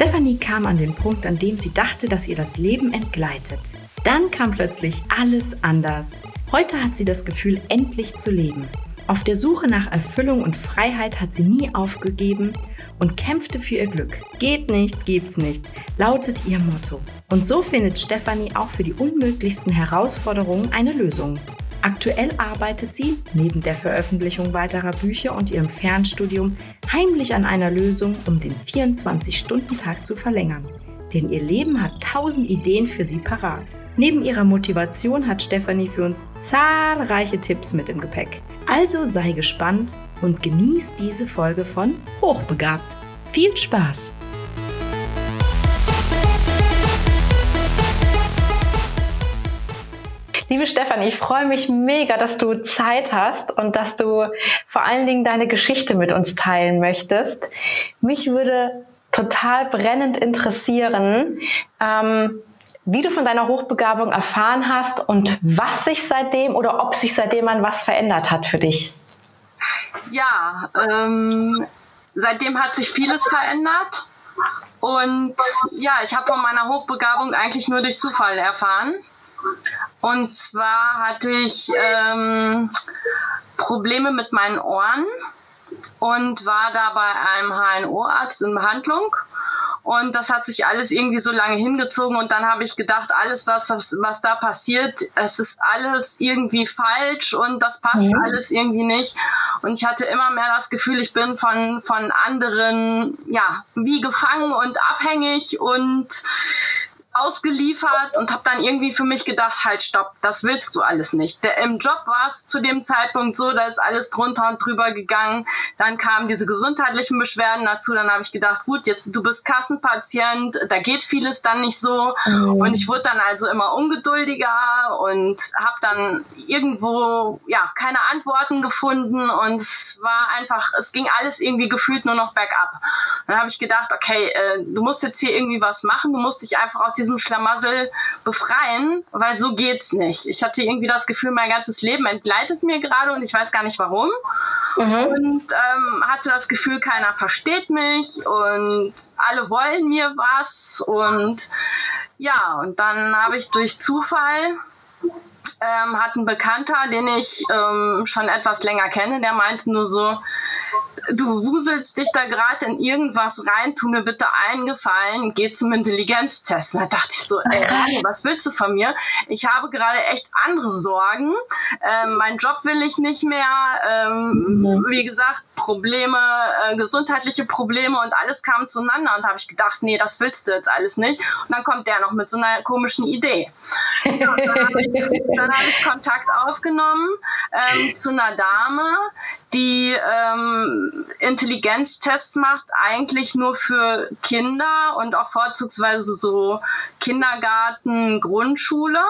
Stefanie kam an den Punkt, an dem sie dachte, dass ihr das Leben entgleitet. Dann kam plötzlich alles anders. Heute hat sie das Gefühl, endlich zu leben. Auf der Suche nach Erfüllung und Freiheit hat sie nie aufgegeben und kämpfte für ihr Glück. Geht nicht, gibt's nicht, lautet ihr Motto. Und so findet Stefanie auch für die unmöglichsten Herausforderungen eine Lösung. Aktuell arbeitet sie, neben der Veröffentlichung weiterer Bücher und ihrem Fernstudium, heimlich an einer Lösung, um den 24-Stunden-Tag zu verlängern. Denn ihr Leben hat tausend Ideen für sie parat. Neben ihrer Motivation hat Stefanie für uns zahlreiche Tipps mit im Gepäck. Also sei gespannt und genieß diese Folge von Hochbegabt. Viel Spaß! Liebe Stefanie, ich freue mich mega, dass du Zeit hast und dass du vor allen Dingen deine Geschichte mit uns teilen möchtest. Mich würde total brennend interessieren, ähm, wie du von deiner Hochbegabung erfahren hast und was sich seitdem oder ob sich seitdem an was verändert hat für dich. Ja, ähm, seitdem hat sich vieles verändert. Und ja, ich habe von meiner Hochbegabung eigentlich nur durch Zufall erfahren. Und zwar hatte ich ähm, Probleme mit meinen Ohren und war da bei einem HNO-Arzt in Behandlung. Und das hat sich alles irgendwie so lange hingezogen und dann habe ich gedacht, alles das, was da passiert, es ist alles irgendwie falsch und das passt mhm. alles irgendwie nicht. Und ich hatte immer mehr das Gefühl, ich bin von, von anderen, ja, wie gefangen und abhängig und ausgeliefert und habe dann irgendwie für mich gedacht, halt stopp, das willst du alles nicht. Der, Im Job war es zu dem Zeitpunkt so, da ist alles drunter und drüber gegangen. Dann kamen diese gesundheitlichen Beschwerden dazu. Dann habe ich gedacht, gut, jetzt, du bist Kassenpatient, da geht vieles dann nicht so. Mhm. Und ich wurde dann also immer ungeduldiger und habe dann irgendwo ja keine Antworten gefunden und es war einfach, es ging alles irgendwie gefühlt nur noch bergab. Dann habe ich gedacht, okay, äh, du musst jetzt hier irgendwie was machen, du musst dich einfach aus diesem Schlamassel befreien, weil so geht's nicht. Ich hatte irgendwie das Gefühl, mein ganzes Leben entgleitet mir gerade und ich weiß gar nicht warum. Mhm. Und ähm, hatte das Gefühl, keiner versteht mich und alle wollen mir was. Und ja, und dann habe ich durch Zufall ähm, hat ein Bekannter, den ich ähm, schon etwas länger kenne, der meinte nur so, du wuselst dich da gerade in irgendwas rein, tu mir bitte einen Gefallen, geh zum Intelligenztest. Da dachte ich so, ey, Rani, was willst du von mir? Ich habe gerade echt andere Sorgen. Ähm, mein Job will ich nicht mehr. Ähm, mhm. Wie gesagt, Probleme, äh, gesundheitliche Probleme und alles kam zueinander und habe ich gedacht, nee, das willst du jetzt alles nicht. Und dann kommt der noch mit so einer komischen Idee. Ja, dann habe ich, hab ich, Kontakt aufgenommen ähm, zu einer Dame, die ähm, Intelligenztests macht, eigentlich nur für Kinder und auch vorzugsweise so Kindergarten, Grundschule.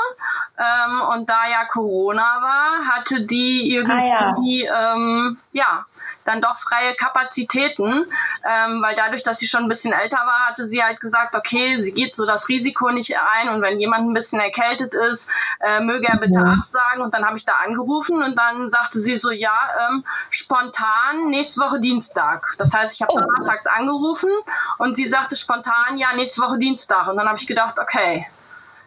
Ähm, und da ja Corona war, hatte die irgendwie ah, ja. Ähm, ja dann doch freie Kapazitäten, ähm, weil dadurch, dass sie schon ein bisschen älter war, hatte sie halt gesagt, okay, sie geht so das Risiko nicht ein und wenn jemand ein bisschen erkältet ist, äh, möge er bitte ja. absagen und dann habe ich da angerufen und dann sagte sie so, ja, ähm, spontan nächste Woche Dienstag. Das heißt, ich habe oh. donnerstags angerufen und sie sagte spontan, ja, nächste Woche Dienstag und dann habe ich gedacht, okay,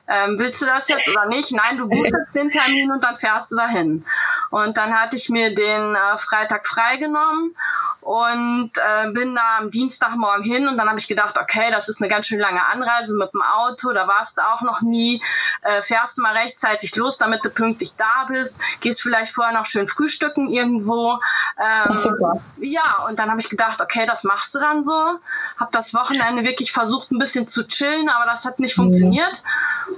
ähm, willst du das jetzt oder nicht? Nein, du buchst den Termin und dann fährst du dahin. Und dann hatte ich mir den äh, Freitag freigenommen und äh, bin da am Dienstagmorgen hin und dann habe ich gedacht, okay, das ist eine ganz schön lange Anreise mit dem Auto, da warst du auch noch nie, äh, fährst mal rechtzeitig los, damit du pünktlich da bist, gehst vielleicht vorher noch schön frühstücken irgendwo. Ähm, Super. Ja, und dann habe ich gedacht, okay, das machst du dann so. Habe das Wochenende wirklich versucht, ein bisschen zu chillen, aber das hat nicht mhm. funktioniert.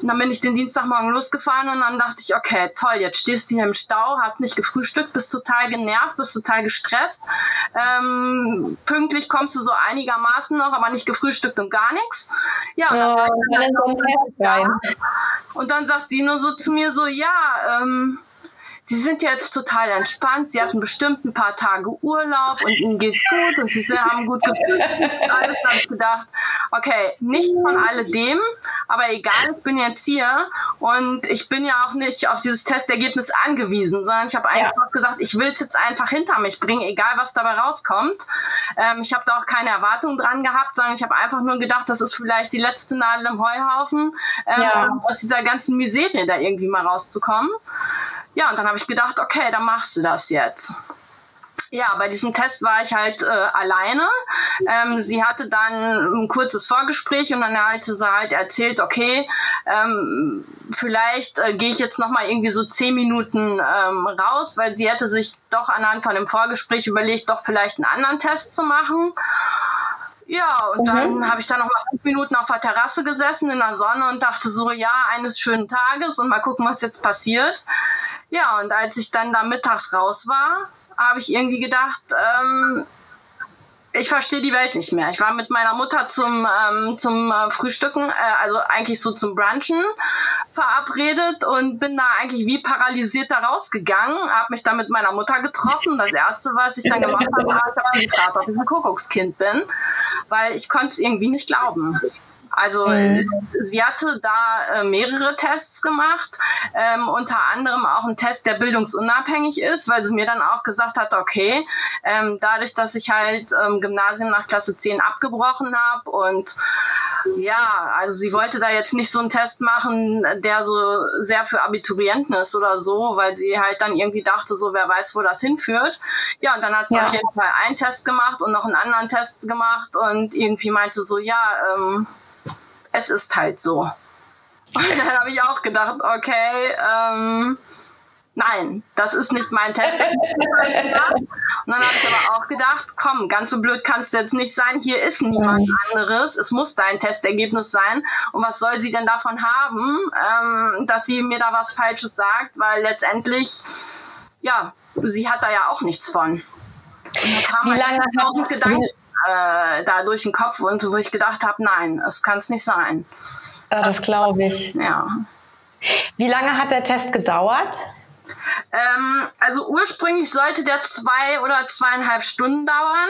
Und dann bin ich den Dienstagmorgen losgefahren und dann dachte ich, okay, toll, jetzt stehst du hier im Stau, hast nicht gefrühstückt, bist total genervt, bist total gestresst. Äh, ähm, pünktlich kommst du so einigermaßen noch, aber nicht gefrühstückt und gar nichts. Ja, und dann, ja, dann und dann sagt sie nur so zu mir so, ja, ähm, Sie sind jetzt total entspannt, Sie hatten bestimmt ein paar Tage Urlaub und Ihnen geht's gut und Sie haben gut gefühlt. Alles habe ich gedacht, okay, nichts von alledem, aber egal, ich bin jetzt hier und ich bin ja auch nicht auf dieses Testergebnis angewiesen, sondern ich habe einfach ja. gesagt, ich will es jetzt einfach hinter mich bringen, egal was dabei rauskommt. Ähm, ich habe da auch keine Erwartung dran gehabt, sondern ich habe einfach nur gedacht, das ist vielleicht die letzte Nadel im Heuhaufen, ähm, ja. aus dieser ganzen Miserie da irgendwie mal rauszukommen. Ja, und dann habe ich gedacht, okay, dann machst du das jetzt. Ja, bei diesem Test war ich halt äh, alleine. Ähm, sie hatte dann ein kurzes Vorgespräch und dann hatte sie halt erzählt, okay, ähm, vielleicht äh, gehe ich jetzt noch mal irgendwie so zehn Minuten ähm, raus, weil sie hätte sich doch anhand von dem Vorgespräch überlegt, doch vielleicht einen anderen Test zu machen. Ja, und mhm. dann habe ich da noch mal fünf Minuten auf der Terrasse gesessen in der Sonne und dachte so, ja, eines schönen Tages und mal gucken, was jetzt passiert. Ja, und als ich dann da mittags raus war, habe ich irgendwie gedacht, ähm, ich verstehe die Welt nicht mehr. Ich war mit meiner Mutter zum, ähm, zum äh, Frühstücken, äh, also eigentlich so zum Brunchen verabredet und bin da eigentlich wie paralysiert da rausgegangen, habe mich dann mit meiner Mutter getroffen. Das Erste, was ich dann gemacht habe, war, ob ich ein Kuckuckskind bin, weil ich konnte es irgendwie nicht glauben. Also mhm. sie hatte da äh, mehrere Tests gemacht, ähm, unter anderem auch einen Test, der bildungsunabhängig ist, weil sie mir dann auch gesagt hat, okay, ähm, dadurch, dass ich halt ähm, Gymnasium nach Klasse 10 abgebrochen habe und ja, also sie wollte da jetzt nicht so einen Test machen, der so sehr für Abiturienten ist oder so, weil sie halt dann irgendwie dachte, so wer weiß, wo das hinführt. Ja, und dann hat sie ja. auf jeden Fall einen Test gemacht und noch einen anderen Test gemacht und irgendwie meinte so, ja, ähm, es ist halt so. Und dann habe ich auch gedacht, okay, ähm, nein, das ist nicht mein Test. Und dann habe ich aber auch gedacht, komm, ganz so blöd kannst du jetzt nicht sein. Hier ist niemand mhm. anderes. Es muss dein Testergebnis sein. Und was soll sie denn davon haben, ähm, dass sie mir da was Falsches sagt? Weil letztendlich, ja, sie hat da ja auch nichts von. Und da kam Wie halt tausend Gedanken äh, da durch den Kopf und wo ich gedacht habe, nein, es kann es nicht sein. Ja, das glaube ich. Ja. Wie lange hat der Test gedauert? Ähm, also ursprünglich sollte der zwei oder zweieinhalb Stunden dauern.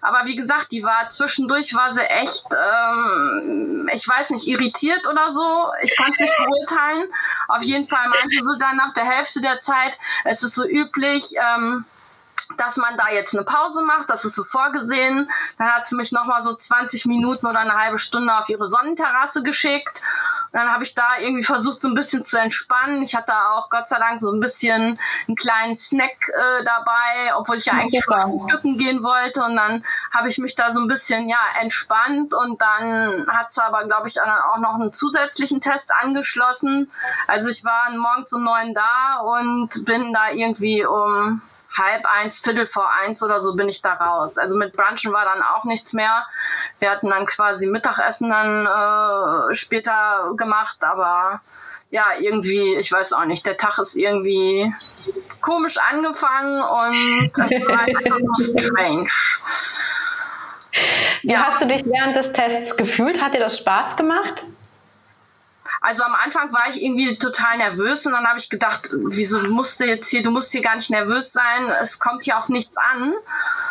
Aber wie gesagt, die war zwischendurch war sie echt, ähm, ich weiß nicht, irritiert oder so. Ich kann es nicht beurteilen. Auf jeden Fall meinte sie dann nach der Hälfte der Zeit, es ist so üblich, ähm, dass man da jetzt eine Pause macht, das ist so vorgesehen. Dann hat sie mich nochmal so 20 Minuten oder eine halbe Stunde auf ihre Sonnenterrasse geschickt. Und dann habe ich da irgendwie versucht, so ein bisschen zu entspannen. Ich hatte auch Gott sei Dank so ein bisschen einen kleinen Snack äh, dabei, obwohl ich ja eigentlich schon Stücken gehen wollte. Und dann habe ich mich da so ein bisschen ja entspannt und dann hat sie aber, glaube ich, dann auch noch einen zusätzlichen Test angeschlossen. Also ich war morgens um neun da und bin da irgendwie um halb eins, Viertel vor eins oder so bin ich da raus. Also mit Brunchen war dann auch nichts mehr. Wir hatten dann quasi Mittagessen dann äh, später gemacht, aber ja, irgendwie, ich weiß auch nicht, der Tag ist irgendwie komisch angefangen und das war einfach nur strange. Wie ja. hast du dich während des Tests gefühlt? Hat dir das Spaß gemacht? Also am Anfang war ich irgendwie total nervös und dann habe ich gedacht, wieso musst du jetzt hier, du musst hier gar nicht nervös sein, es kommt hier auf nichts an.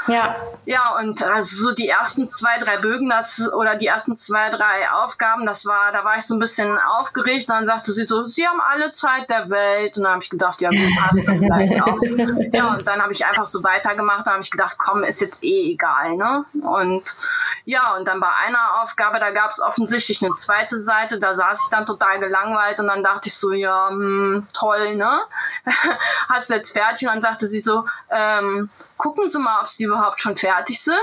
Ja. Ja, und also so die ersten zwei, drei Bögen, das oder die ersten zwei, drei Aufgaben, das war, da war ich so ein bisschen aufgeregt und dann sagte sie so, sie haben alle Zeit der Welt. Und dann habe ich gedacht, ja, gut, passt du vielleicht auch. Ja, und dann habe ich einfach so weitergemacht, da habe ich gedacht, komm, ist jetzt eh egal, ne? Und ja, und dann bei einer Aufgabe, da gab es offensichtlich eine zweite Seite, da saß ich dann total gelangweilt und dann dachte ich so, ja, hm, toll, ne? Hast du jetzt fertig? Und dann sagte sie so, ähm, gucken Sie mal, ob Sie überhaupt schon fertig sind.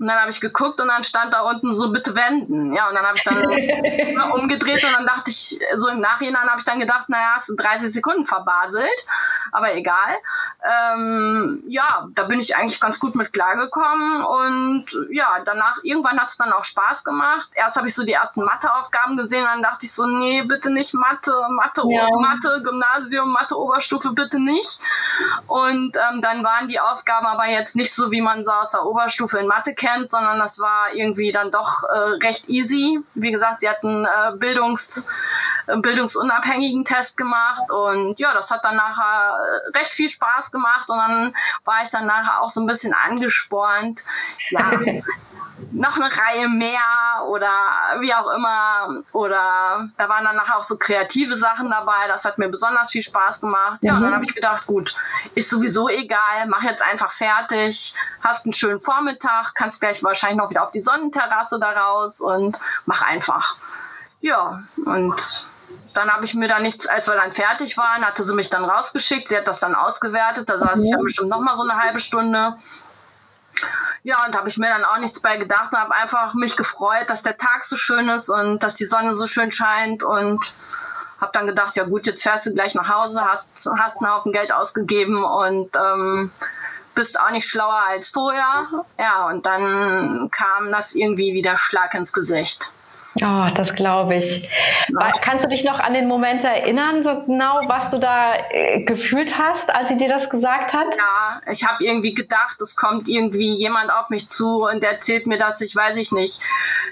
Und dann habe ich geguckt und dann stand da unten so bitte wenden. Ja, und dann habe ich dann umgedreht und dann dachte ich, so im Nachhinein habe ich dann gedacht, naja, es sind 30 Sekunden verbaselt, aber egal. Ähm, ja, da bin ich eigentlich ganz gut mit klargekommen und ja, danach, irgendwann hat es dann auch Spaß gemacht. Erst habe ich so die ersten Matheaufgaben gesehen, dann dachte ich so, nee, bitte nicht Mathe, Mathe, ja. Mathe, Gymnasium, Mathe, Oberstufe, bitte nicht. Und ähm, dann waren die Aufgaben aber jetzt nicht so, wie man sie aus der Oberstufe in Mathe kennt kennt, sondern das war irgendwie dann doch äh, recht easy. Wie gesagt, sie hatten äh, Bildungs, äh, bildungsunabhängigen Test gemacht und ja, das hat dann nachher äh, recht viel Spaß gemacht und dann war ich dann nachher auch so ein bisschen angespornt. Ja. noch eine Reihe mehr oder wie auch immer. Oder da waren dann nachher auch so kreative Sachen dabei. Das hat mir besonders viel Spaß gemacht. Ja, mhm. und dann mhm. habe ich gedacht, gut, ist sowieso egal, mach jetzt einfach fertig, hast einen schönen Vormittag, kannst gleich wahrscheinlich noch wieder auf die Sonnenterrasse da raus und mach einfach. Ja, und dann habe ich mir da nichts, als wir dann fertig waren, hatte sie mich dann rausgeschickt. Sie hat das dann ausgewertet. Da saß mhm. ich dann bestimmt noch mal so eine halbe Stunde. Ja, und habe ich mir dann auch nichts bei gedacht und habe einfach mich gefreut, dass der Tag so schön ist und dass die Sonne so schön scheint und habe dann gedacht, ja gut, jetzt fährst du gleich nach Hause, hast, hast einen Haufen Geld ausgegeben und ähm, bist auch nicht schlauer als vorher. Ja, und dann kam das irgendwie wieder Schlag ins Gesicht. Oh, das glaube ich. Ja. Kannst du dich noch an den Moment erinnern, so genau, was du da äh, gefühlt hast, als sie dir das gesagt hat? Ja, ich habe irgendwie gedacht, es kommt irgendwie jemand auf mich zu und erzählt mir, dass ich, weiß ich nicht,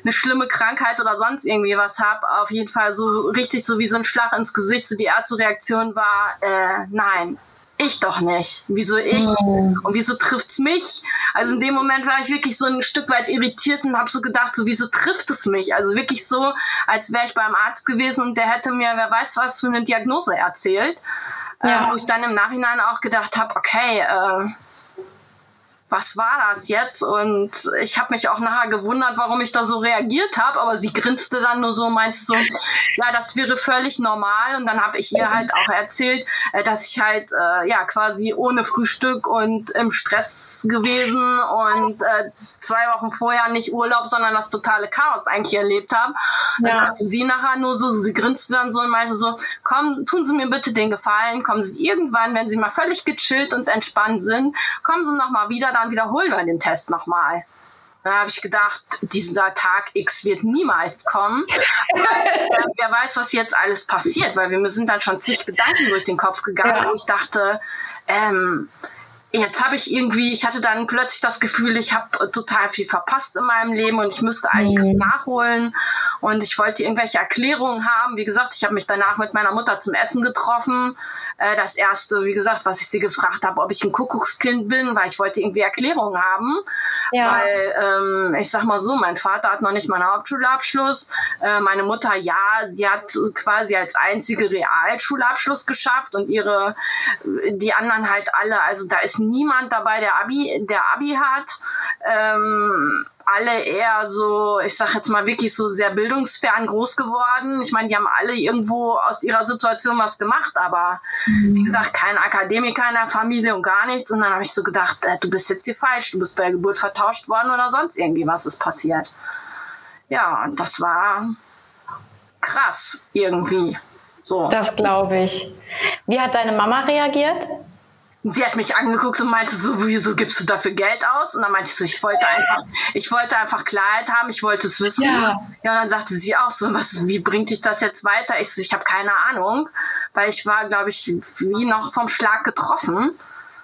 eine schlimme Krankheit oder sonst irgendwie was habe. Auf jeden Fall so richtig so wie so ein Schlag ins Gesicht. So die erste Reaktion war, äh, nein, ich doch nicht. Wieso ich? Oh. Und wieso trifft's mich? Also in dem Moment war ich wirklich so ein Stück weit irritiert und habe so gedacht, so wieso trifft es mich? Also wirklich so, als wäre ich beim Arzt gewesen und der hätte mir, wer weiß was für eine Diagnose erzählt. Ja. Äh, wo ich dann im Nachhinein auch gedacht habe, okay, äh, was war das jetzt? Und ich habe mich auch nachher gewundert, warum ich da so reagiert habe, aber sie grinste dann nur so, meinte so, ja, das wäre völlig normal. Und dann habe ich ihr halt auch erzählt, äh, dass ich halt äh, ja quasi ohne Frühstück und im Stress gewesen und äh, zwei Wochen vorher nicht Urlaub, sondern das totale Chaos eigentlich erlebt habe. Dann ja. sagte sie nachher nur so, sie grinste dann so und meinte so, komm, tun Sie mir bitte den Gefallen, kommen Sie irgendwann, wenn Sie mal völlig gechillt und entspannt sind, kommen Sie noch mal wieder dann wiederholen wir den Test nochmal. Da habe ich gedacht, dieser Tag X wird niemals kommen. Aber, äh, wer weiß, was jetzt alles passiert, weil wir sind dann schon zig Gedanken durch den Kopf gegangen, ja. wo ich dachte, ähm, jetzt habe ich irgendwie, ich hatte dann plötzlich das Gefühl, ich habe total viel verpasst in meinem Leben und ich müsste einiges mhm. nachholen und ich wollte irgendwelche Erklärungen haben. Wie gesagt, ich habe mich danach mit meiner Mutter zum Essen getroffen. Äh, das erste, wie gesagt, was ich sie gefragt habe, ob ich ein Kuckuckskind bin, weil ich wollte irgendwie Erklärungen haben. Ja. Weil ähm, ich sag mal so, mein Vater hat noch nicht mal einen Hauptschulabschluss. Äh, meine Mutter, ja, sie hat quasi als einzige Realschulabschluss geschafft und ihre die anderen halt alle. Also da ist niemand dabei, der Abi, der Abi hat. Ähm, alle eher so, ich sag jetzt mal wirklich so sehr bildungsfern groß geworden. Ich meine, die haben alle irgendwo aus ihrer Situation was gemacht, aber mhm. wie gesagt, kein Akademiker in der Familie und gar nichts. Und dann habe ich so gedacht, äh, du bist jetzt hier falsch, du bist bei der Geburt vertauscht worden oder sonst irgendwie was ist passiert. Ja, und das war krass irgendwie. So. Das glaube ich. Wie hat deine Mama reagiert? Sie hat mich angeguckt und meinte so, wieso gibst du dafür Geld aus? Und dann meinte ich so, ich wollte einfach, ich wollte einfach Klarheit haben, ich wollte es wissen. Ja. ja, und dann sagte sie auch so, was, wie bringt dich das jetzt weiter? Ich so, ich habe keine Ahnung, weil ich war, glaube ich, wie noch vom Schlag getroffen.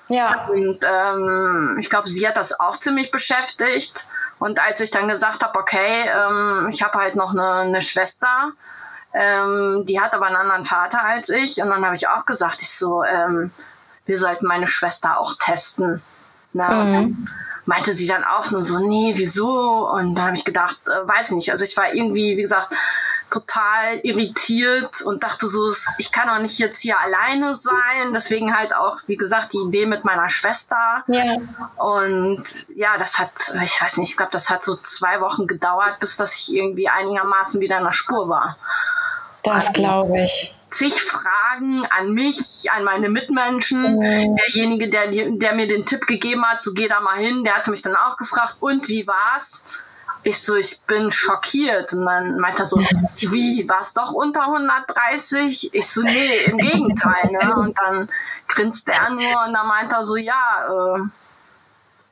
Ja. Und ähm, ich glaube, sie hat das auch ziemlich beschäftigt. Und als ich dann gesagt habe, okay, ähm, ich habe halt noch eine, eine Schwester, ähm, die hat aber einen anderen Vater als ich. Und dann habe ich auch gesagt, ich so, ähm, wir sollten meine Schwester auch testen. Na, mhm. Und dann meinte sie dann auch nur so, nee, wieso? Und dann habe ich gedacht, äh, weiß nicht. Also ich war irgendwie, wie gesagt, total irritiert und dachte so, ich kann doch nicht jetzt hier alleine sein. Deswegen halt auch, wie gesagt, die Idee mit meiner Schwester. Ja. Und ja, das hat, ich weiß nicht, ich glaube, das hat so zwei Wochen gedauert, bis dass ich irgendwie einigermaßen wieder in der Spur war. Das also, glaube ich zig Fragen an mich, an meine Mitmenschen. Mhm. Derjenige, der, der mir den Tipp gegeben hat, so geh da mal hin, der hatte mich dann auch gefragt, und wie war's? Ich so, ich bin schockiert. Und dann meinte er so, wie, war es doch unter 130? Ich so, nee, im Gegenteil. Ne? Und dann grinste er nur und dann meinte er so, ja, äh,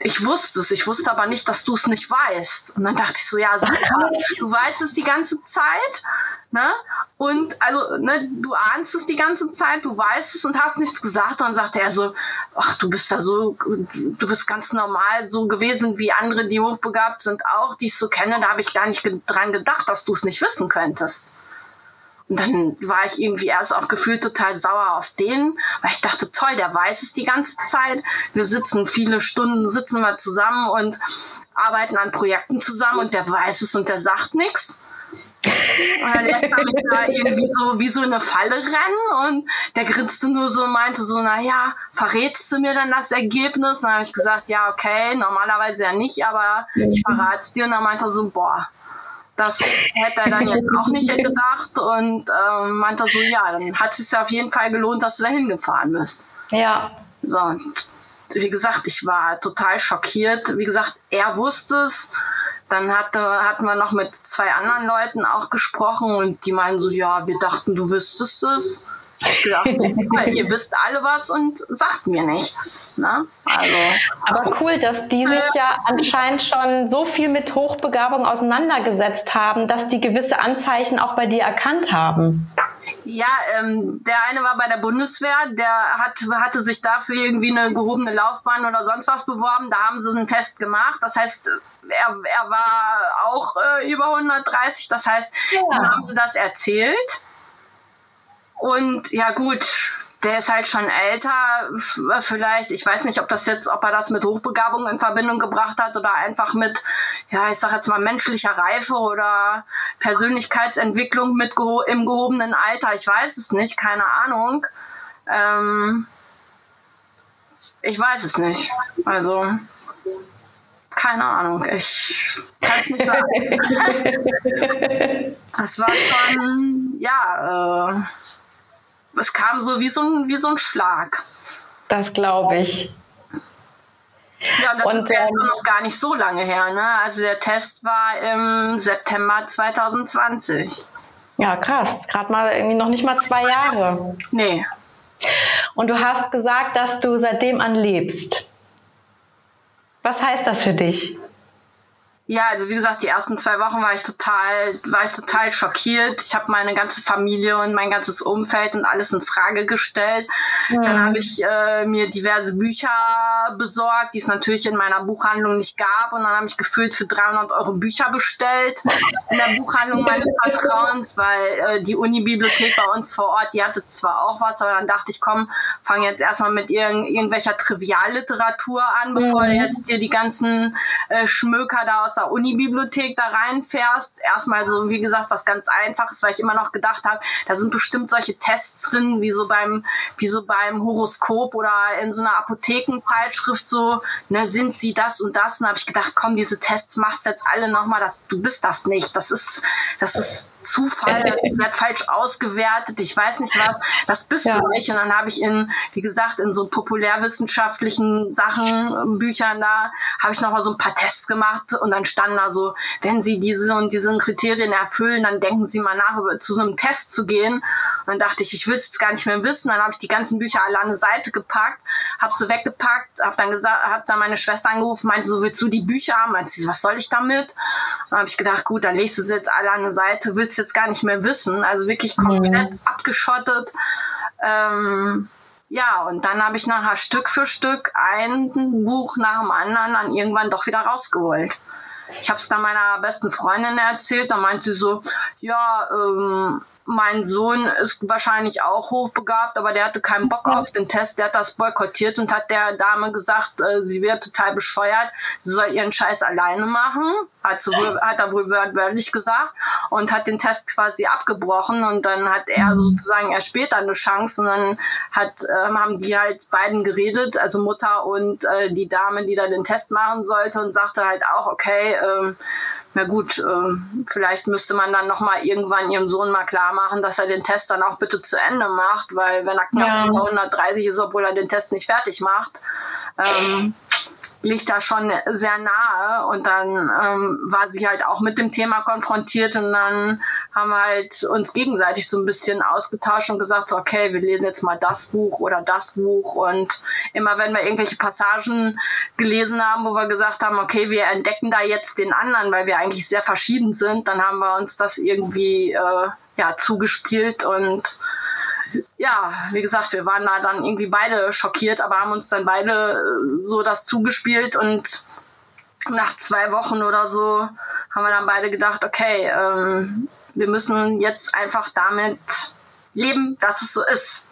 ich wusste es, ich wusste aber nicht, dass du es nicht weißt. Und dann dachte ich so, ja, super, du weißt es die ganze Zeit, ne? Und also, ne, du ahnst es die ganze Zeit, du weißt es und hast nichts gesagt. Und dann sagte er so, ach, du bist da so, du bist ganz normal so gewesen wie andere, die hochbegabt sind auch, die ich so kenne. Da habe ich gar nicht dran gedacht, dass du es nicht wissen könntest. Und dann war ich irgendwie erst auch gefühlt total sauer auf den, weil ich dachte, toll, der weiß es die ganze Zeit. Wir sitzen viele Stunden, sitzen wir zusammen und arbeiten an Projekten zusammen und der weiß es und der sagt nichts. Und dann lässt er mich da irgendwie so wie so eine Falle rennen und der grinste nur so und meinte so, naja, verrätst du mir dann das Ergebnis? Und dann habe ich gesagt, ja, okay, normalerweise ja nicht, aber ich verrate es dir. Und dann meinte er so, boah, das hätte er dann jetzt auch nicht gedacht und ähm, meinte so, ja, dann hat es sich ja auf jeden Fall gelohnt, dass du da hingefahren bist. Ja. So, und wie gesagt, ich war total schockiert. Wie gesagt, er wusste es. Dann hatte, hatten wir noch mit zwei anderen Leuten auch gesprochen und die meinen so, ja, wir dachten, du wüsstest es. Ich dachte, ihr wisst alle was und sagt mir nichts. Ne? Also, Aber cool, dass die sich ja anscheinend schon so viel mit Hochbegabung auseinandergesetzt haben, dass die gewisse Anzeichen auch bei dir erkannt haben. Ja, ähm, der eine war bei der Bundeswehr, der hat, hatte sich dafür irgendwie eine gehobene Laufbahn oder sonst was beworben. Da haben sie einen Test gemacht. Das heißt, er, er war auch äh, über 130. Das heißt, ja. dann haben sie das erzählt. Und ja gut, der ist halt schon älter, vielleicht, ich weiß nicht, ob das jetzt, ob er das mit Hochbegabung in Verbindung gebracht hat oder einfach mit, ja, ich sag jetzt mal menschlicher Reife oder Persönlichkeitsentwicklung mit geho im gehobenen Alter. Ich weiß es nicht, keine Ahnung. Ähm, ich weiß es nicht. Also, keine Ahnung, ich kann es nicht sagen. das war schon, ja, äh, es kam so wie so ein, wie so ein Schlag. Das glaube ich. Ja, und das und, ist jetzt ähm, noch gar nicht so lange her. Ne? Also der Test war im September 2020. Ja, krass. Gerade mal irgendwie noch nicht mal zwei Jahre. Nee. Und du hast gesagt, dass du seitdem anlebst. Was heißt das für dich? Ja, also wie gesagt, die ersten zwei Wochen war ich total, war ich total schockiert. Ich habe meine ganze Familie und mein ganzes Umfeld und alles in Frage gestellt. Ja. Dann habe ich äh, mir diverse Bücher besorgt, die es natürlich in meiner Buchhandlung nicht gab. Und dann habe ich gefühlt für 300 Euro Bücher bestellt in der Buchhandlung meines Vertrauens, weil äh, die Unibibliothek bei uns vor Ort, die hatte zwar auch was, aber dann dachte ich, komm, fange jetzt erstmal mit irg irgendwelcher Trivialliteratur an, bevor mhm. jetzt dir die ganzen äh, Schmöker da aus aus der Unibibliothek da reinfährst, erstmal so, wie gesagt, was ganz Einfaches, weil ich immer noch gedacht habe, da sind bestimmt solche Tests drin, wie so beim, wie so beim Horoskop oder in so einer Apothekenzeitschrift so, ne, sind sie das und das? Und habe ich gedacht, komm, diese Tests machst du jetzt alle nochmal, das, du bist das nicht. Das ist, das ist Zufall, das wird falsch ausgewertet, ich weiß nicht was, das bist ja. du nicht. Und dann habe ich in, wie gesagt, in so populärwissenschaftlichen Sachen, Büchern da, habe ich nochmal so ein paar Tests gemacht und dann dann stand da so, wenn Sie diese und diese Kriterien erfüllen, dann denken Sie mal nach, über, zu so einem Test zu gehen. Und dann dachte ich, ich will es jetzt gar nicht mehr wissen. Dann habe ich die ganzen Bücher alle an eine Seite gepackt, habe sie weggepackt, habe dann gesagt, habe dann meine Schwester angerufen, meinte so, willst du die Bücher haben? Meinte sie, was soll ich damit? Dann habe ich gedacht, gut, dann legst du sie jetzt alle an eine Seite, willst jetzt gar nicht mehr wissen. Also wirklich komplett mhm. abgeschottet. Ähm, ja, und dann habe ich nachher Stück für Stück ein Buch nach dem anderen dann irgendwann doch wieder rausgeholt. Ich habe es dann meiner besten Freundin erzählt, da meinte sie so, ja, ähm, mein Sohn ist wahrscheinlich auch hochbegabt, aber der hatte keinen Bock auf den Test. Der hat das boykottiert und hat der Dame gesagt, äh, sie wäre total bescheuert, sie soll ihren Scheiß alleine machen. Hat, sie wohl, hat er wohl wörtlich gesagt und hat den Test quasi abgebrochen und dann hat er mhm. sozusagen erst später eine Chance und dann hat, äh, haben die halt beiden geredet, also Mutter und äh, die Dame, die da den Test machen sollte und sagte halt auch, okay, äh, na gut, äh, vielleicht müsste man dann nochmal irgendwann ihrem Sohn mal klar machen, dass er den Test dann auch bitte zu Ende macht, weil wenn er knapp ja. unter 130 ist, obwohl er den Test nicht fertig macht, ähm, liegt da schon sehr nahe. Und dann ähm, war sie halt auch mit dem Thema konfrontiert und dann haben wir halt uns gegenseitig so ein bisschen ausgetauscht und gesagt, so, okay, wir lesen jetzt mal das Buch oder das Buch. Und immer wenn wir irgendwelche Passagen gelesen haben, wo wir gesagt haben, okay, wir entdecken da jetzt den anderen, weil wir eigentlich sehr verschieden sind, dann haben wir uns das irgendwie äh, ja zugespielt und ja, wie gesagt, wir waren da dann irgendwie beide schockiert, aber haben uns dann beide äh, so das zugespielt und nach zwei Wochen oder so haben wir dann beide gedacht, okay, ähm, wir müssen jetzt einfach damit leben, dass es so ist.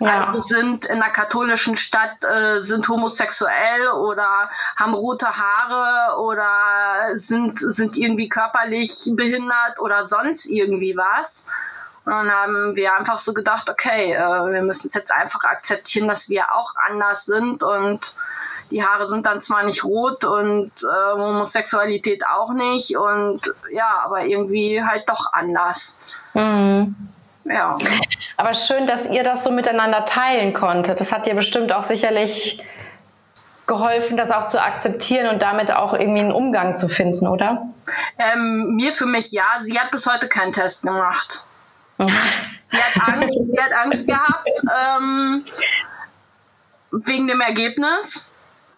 Ja. Also sind in einer katholischen Stadt, äh, sind homosexuell oder haben rote Haare oder sind, sind irgendwie körperlich behindert oder sonst irgendwie was. Und dann haben wir einfach so gedacht, okay, äh, wir müssen es jetzt einfach akzeptieren, dass wir auch anders sind und die Haare sind dann zwar nicht rot und äh, Homosexualität auch nicht und ja, aber irgendwie halt doch anders. Mhm. Ja. Aber schön, dass ihr das so miteinander teilen konntet. Das hat dir bestimmt auch sicherlich geholfen, das auch zu akzeptieren und damit auch irgendwie einen Umgang zu finden, oder? Ähm, mir für mich ja. Sie hat bis heute keinen Test gemacht. Sie hat Angst, sie hat Angst gehabt ähm, wegen dem Ergebnis.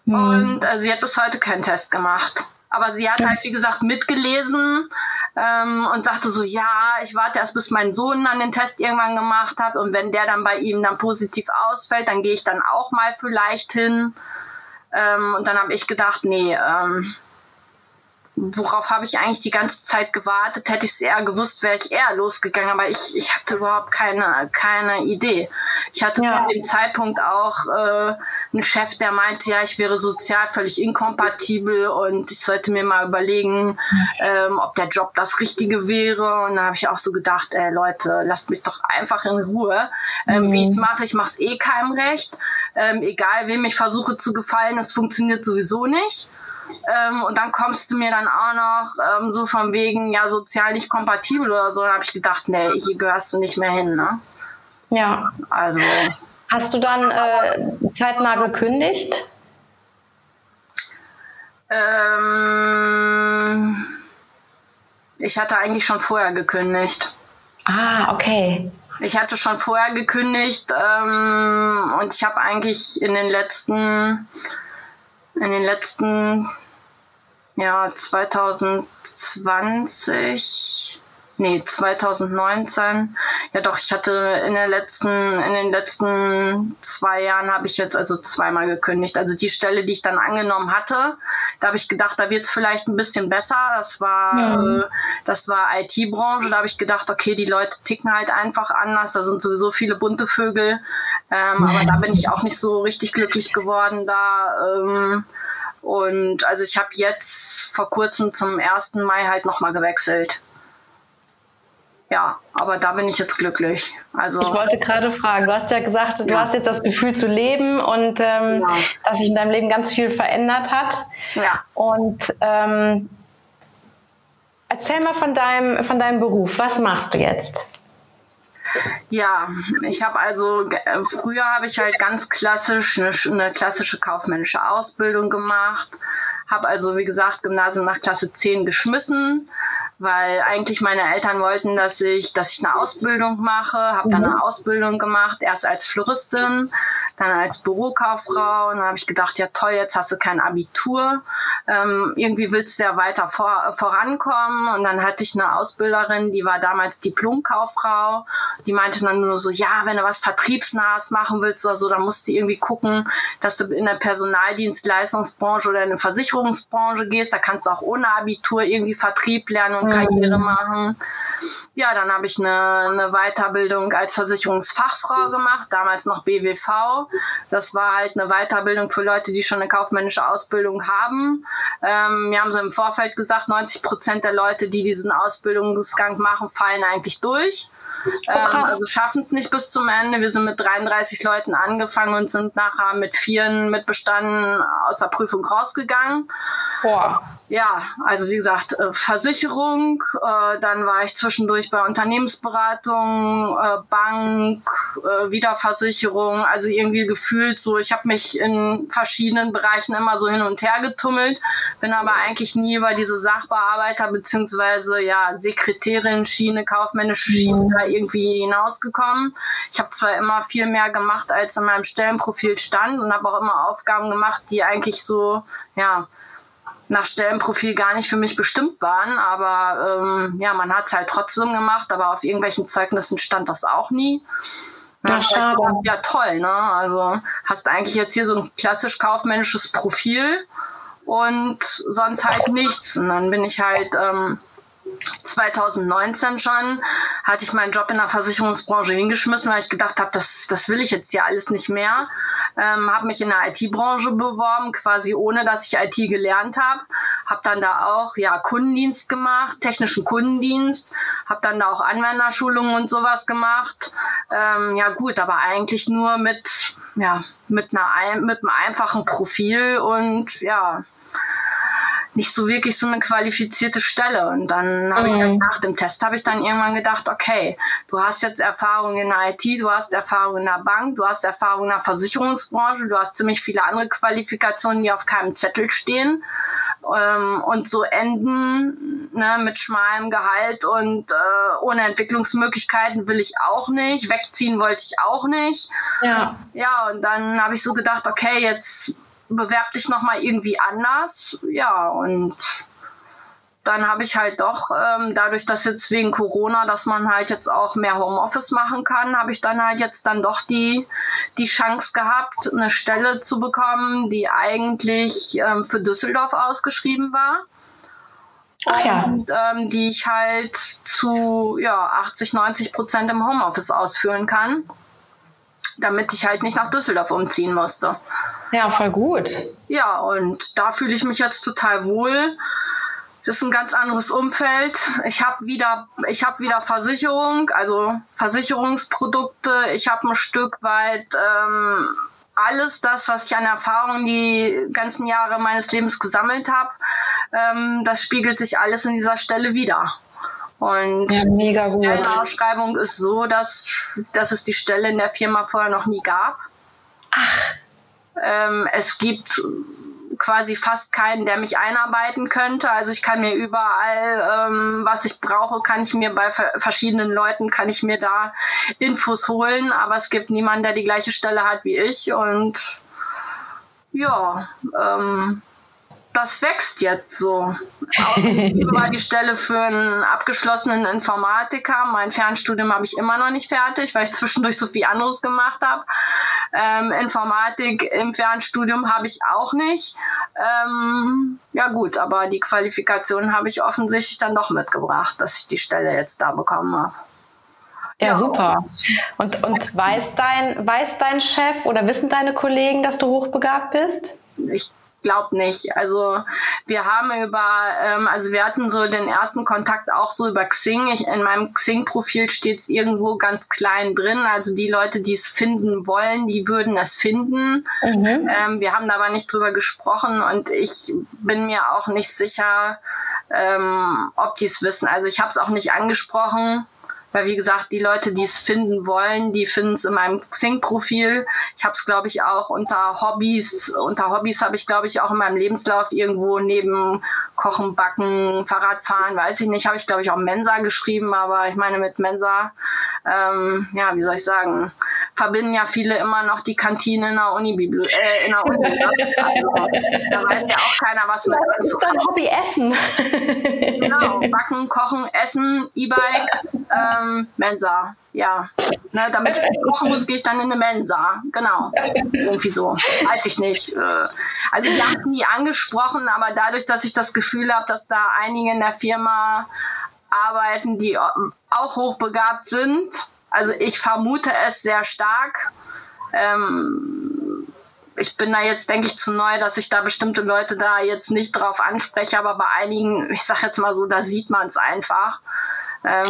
Mhm. Und äh, sie hat bis heute keinen Test gemacht. Aber sie hat halt, wie gesagt, mitgelesen ähm, und sagte so, ja, ich warte erst, bis mein Sohn dann den Test irgendwann gemacht hat. Und wenn der dann bei ihm dann positiv ausfällt, dann gehe ich dann auch mal vielleicht hin. Ähm, und dann habe ich gedacht, nee, ähm, worauf habe ich eigentlich die ganze Zeit gewartet? Hätte ich es eher gewusst, wäre ich eher losgegangen, aber ich, ich hatte überhaupt keine, keine Idee. Ich hatte ja. zu dem Zeitpunkt auch äh, einen Chef, der meinte, ja, ich wäre sozial völlig inkompatibel und ich sollte mir mal überlegen, ähm, ob der Job das Richtige wäre. Und da habe ich auch so gedacht, ey Leute, lasst mich doch einfach in Ruhe. Ähm, mhm. Wie ich es mache, ich mache es eh keinem recht. Ähm, egal, wem ich versuche zu gefallen, es funktioniert sowieso nicht. Ähm, und dann kommst du mir dann auch noch ähm, so von wegen, ja, sozial nicht kompatibel oder so. Da habe ich gedacht, nee, hier gehörst du nicht mehr hin, ne? Ja. Also. Hast du dann äh, zeitnah gekündigt? Ähm, ich hatte eigentlich schon vorher gekündigt. Ah, okay. Ich hatte schon vorher gekündigt ähm, und ich habe eigentlich in den letzten in den letzten ja 2020 nee 2019 ja doch ich hatte in der letzten in den letzten zwei Jahren habe ich jetzt also zweimal gekündigt. Also die Stelle die ich dann angenommen hatte da habe ich gedacht da wird es vielleicht ein bisschen besser. Das war mhm. äh, das war IT-Branche da habe ich gedacht okay die Leute ticken halt einfach anders. Da sind sowieso viele bunte Vögel. Ähm, aber da bin ich auch nicht so richtig glücklich geworden da ähm, und also ich habe jetzt vor kurzem zum 1. Mai halt nochmal gewechselt. Ja, aber da bin ich jetzt glücklich. Also ich wollte gerade fragen, du hast ja gesagt, du ja. hast jetzt das Gefühl zu leben und ähm, ja. dass sich in deinem Leben ganz viel verändert hat. Ja. Und ähm, erzähl mal von deinem, von deinem Beruf. Was machst du jetzt? Ja, ich habe also äh, früher habe ich halt ganz klassisch eine, eine klassische kaufmännische Ausbildung gemacht, habe also wie gesagt Gymnasium nach Klasse 10 geschmissen, weil eigentlich meine Eltern wollten, dass ich, dass ich eine Ausbildung mache, habe dann eine mhm. Ausbildung gemacht, erst als Floristin, dann als Bürokauffrau. Und dann habe ich gedacht, ja toll, jetzt hast du kein Abitur, ähm, irgendwie willst du ja weiter vor, vorankommen. Und dann hatte ich eine Ausbilderin, die war damals Diplomkauffrau, die meinte dann nur so, ja, wenn du was Vertriebsnahes machen willst oder so, dann musst du irgendwie gucken, dass du in der Personaldienstleistungsbranche oder in der Versicherungsbranche gehst, da kannst du auch ohne Abitur irgendwie Vertrieb lernen und Karriere mhm. machen. Ja, dann habe ich eine, eine Weiterbildung als Versicherungsfachfrau gemacht, damals noch BWV. Das war halt eine Weiterbildung für Leute, die schon eine kaufmännische Ausbildung haben. Ähm, wir haben so im Vorfeld gesagt, 90 Prozent der Leute, die diesen Ausbildungsgang machen, fallen eigentlich durch. Oh, ähm, also schaffen es nicht bis zum Ende. Wir sind mit 33 Leuten angefangen und sind nachher mit vieren mit Bestanden aus der Prüfung rausgegangen. Boah. Ja, also wie gesagt, äh, Versicherung, äh, dann war ich zwischendurch bei Unternehmensberatung, äh, Bank, Wiederversicherung, also irgendwie gefühlt so, ich habe mich in verschiedenen Bereichen immer so hin und her getummelt, bin aber eigentlich nie über diese Sachbearbeiter beziehungsweise ja Sekretärin Schiene, kaufmännische Schiene mhm. da irgendwie hinausgekommen. Ich habe zwar immer viel mehr gemacht, als in meinem Stellenprofil stand und habe auch immer Aufgaben gemacht, die eigentlich so, ja, nach Stellenprofil gar nicht für mich bestimmt waren, aber ähm, ja, man hat es halt trotzdem gemacht, aber auf irgendwelchen Zeugnissen stand das auch nie. Ja, schade. ja, toll, ne? Also hast eigentlich jetzt hier so ein klassisch kaufmännisches Profil und sonst halt nichts. Und dann bin ich halt ähm, 2019 schon hatte ich meinen Job in der Versicherungsbranche hingeschmissen, weil ich gedacht habe, das, das will ich jetzt hier alles nicht mehr. Ähm, habe mich in der IT-Branche beworben, quasi ohne dass ich IT gelernt habe. Habe dann da auch ja Kundendienst gemacht, technischen Kundendienst. Habe dann da auch Anwenderschulungen und sowas gemacht. Ähm, ja gut, aber eigentlich nur mit ja mit einer mit einem einfachen Profil und ja nicht so wirklich so eine qualifizierte Stelle. Und dann habe mhm. ich dann mhm. nach dem Test habe ich dann irgendwann gedacht, okay, du hast jetzt Erfahrung in der IT, du hast Erfahrung in der Bank, du hast Erfahrung in der Versicherungsbranche, du hast ziemlich viele andere Qualifikationen, die auf keinem Zettel stehen. Ähm, und so enden ne, mit schmalem Gehalt und äh, ohne Entwicklungsmöglichkeiten will ich auch nicht. Wegziehen wollte ich auch nicht. Ja, ja und dann habe ich so gedacht, okay, jetzt bewerb dich nochmal irgendwie anders. Ja, und dann habe ich halt doch, ähm, dadurch, dass jetzt wegen Corona, dass man halt jetzt auch mehr Homeoffice machen kann, habe ich dann halt jetzt dann doch die, die Chance gehabt, eine Stelle zu bekommen, die eigentlich ähm, für Düsseldorf ausgeschrieben war. Ach ja. Und ähm, die ich halt zu ja, 80, 90 Prozent im Homeoffice ausführen kann, damit ich halt nicht nach Düsseldorf umziehen musste. Ja, voll gut. Ja, und da fühle ich mich jetzt total wohl. Das ist ein ganz anderes Umfeld. Ich habe wieder, ich habe wieder Versicherung, also Versicherungsprodukte. Ich habe ein Stück weit ähm, alles das, was ich an Erfahrung die ganzen Jahre meines Lebens gesammelt habe. Ähm, das spiegelt sich alles in dieser Stelle wieder. Und ja, mega gut. die Ausschreibung ist so, dass, dass es die Stelle in der Firma vorher noch nie gab. Ach. Ähm, es gibt quasi fast keinen, der mich einarbeiten könnte. Also ich kann mir überall, ähm, was ich brauche, kann ich mir bei verschiedenen Leuten, kann ich mir da Infos holen. Aber es gibt niemanden, der die gleiche Stelle hat wie ich. Und ja, ähm, das wächst jetzt so. war die Stelle für einen abgeschlossenen Informatiker. Mein Fernstudium habe ich immer noch nicht fertig, weil ich zwischendurch so viel anderes gemacht habe. Ähm, Informatik im Fernstudium habe ich auch nicht. Ähm, ja gut, aber die Qualifikation habe ich offensichtlich dann doch mitgebracht, dass ich die Stelle jetzt da bekommen habe. Ja, ja, super. Und, und weiß, dein, weiß dein Chef oder wissen deine Kollegen, dass du hochbegabt bist? Ich glaub nicht. Also wir haben über, ähm, also wir hatten so den ersten Kontakt auch so über Xing. Ich, in meinem Xing-Profil steht es irgendwo ganz klein drin. Also die Leute, die es finden wollen, die würden es finden. Mhm. Ähm, wir haben da aber nicht drüber gesprochen und ich bin mir auch nicht sicher, ähm, ob die es wissen. Also ich habe es auch nicht angesprochen. Weil wie gesagt, die Leute, die es finden wollen, die finden es in meinem Xing-Profil. Ich habe es, glaube ich, auch unter Hobbys. Unter Hobbys habe ich, glaube ich, auch in meinem Lebenslauf irgendwo neben Kochen, Backen, Fahrradfahren, weiß ich nicht, habe ich, glaube ich, auch Mensa geschrieben. Aber ich meine, mit Mensa, ähm, ja, wie soll ich sagen, verbinden ja viele immer noch die Kantine in der Uni. Äh, in der Uni. also, da weiß ja auch keiner, was mit Das ist dein Hobby Essen. genau, Backen, Kochen, Essen, E-Bike. Ähm, ähm, Mensa, ja. Ne, damit ich kochen muss, gehe ich dann in eine Mensa. Genau. Irgendwie so. Weiß ich nicht. Äh, also die haben nie angesprochen, aber dadurch, dass ich das Gefühl habe, dass da einige in der Firma arbeiten, die auch hochbegabt sind. Also ich vermute es sehr stark. Ähm, ich bin da jetzt, denke ich, zu neu, dass ich da bestimmte Leute da jetzt nicht drauf anspreche, aber bei einigen, ich sag jetzt mal so, da sieht man es einfach. Ähm,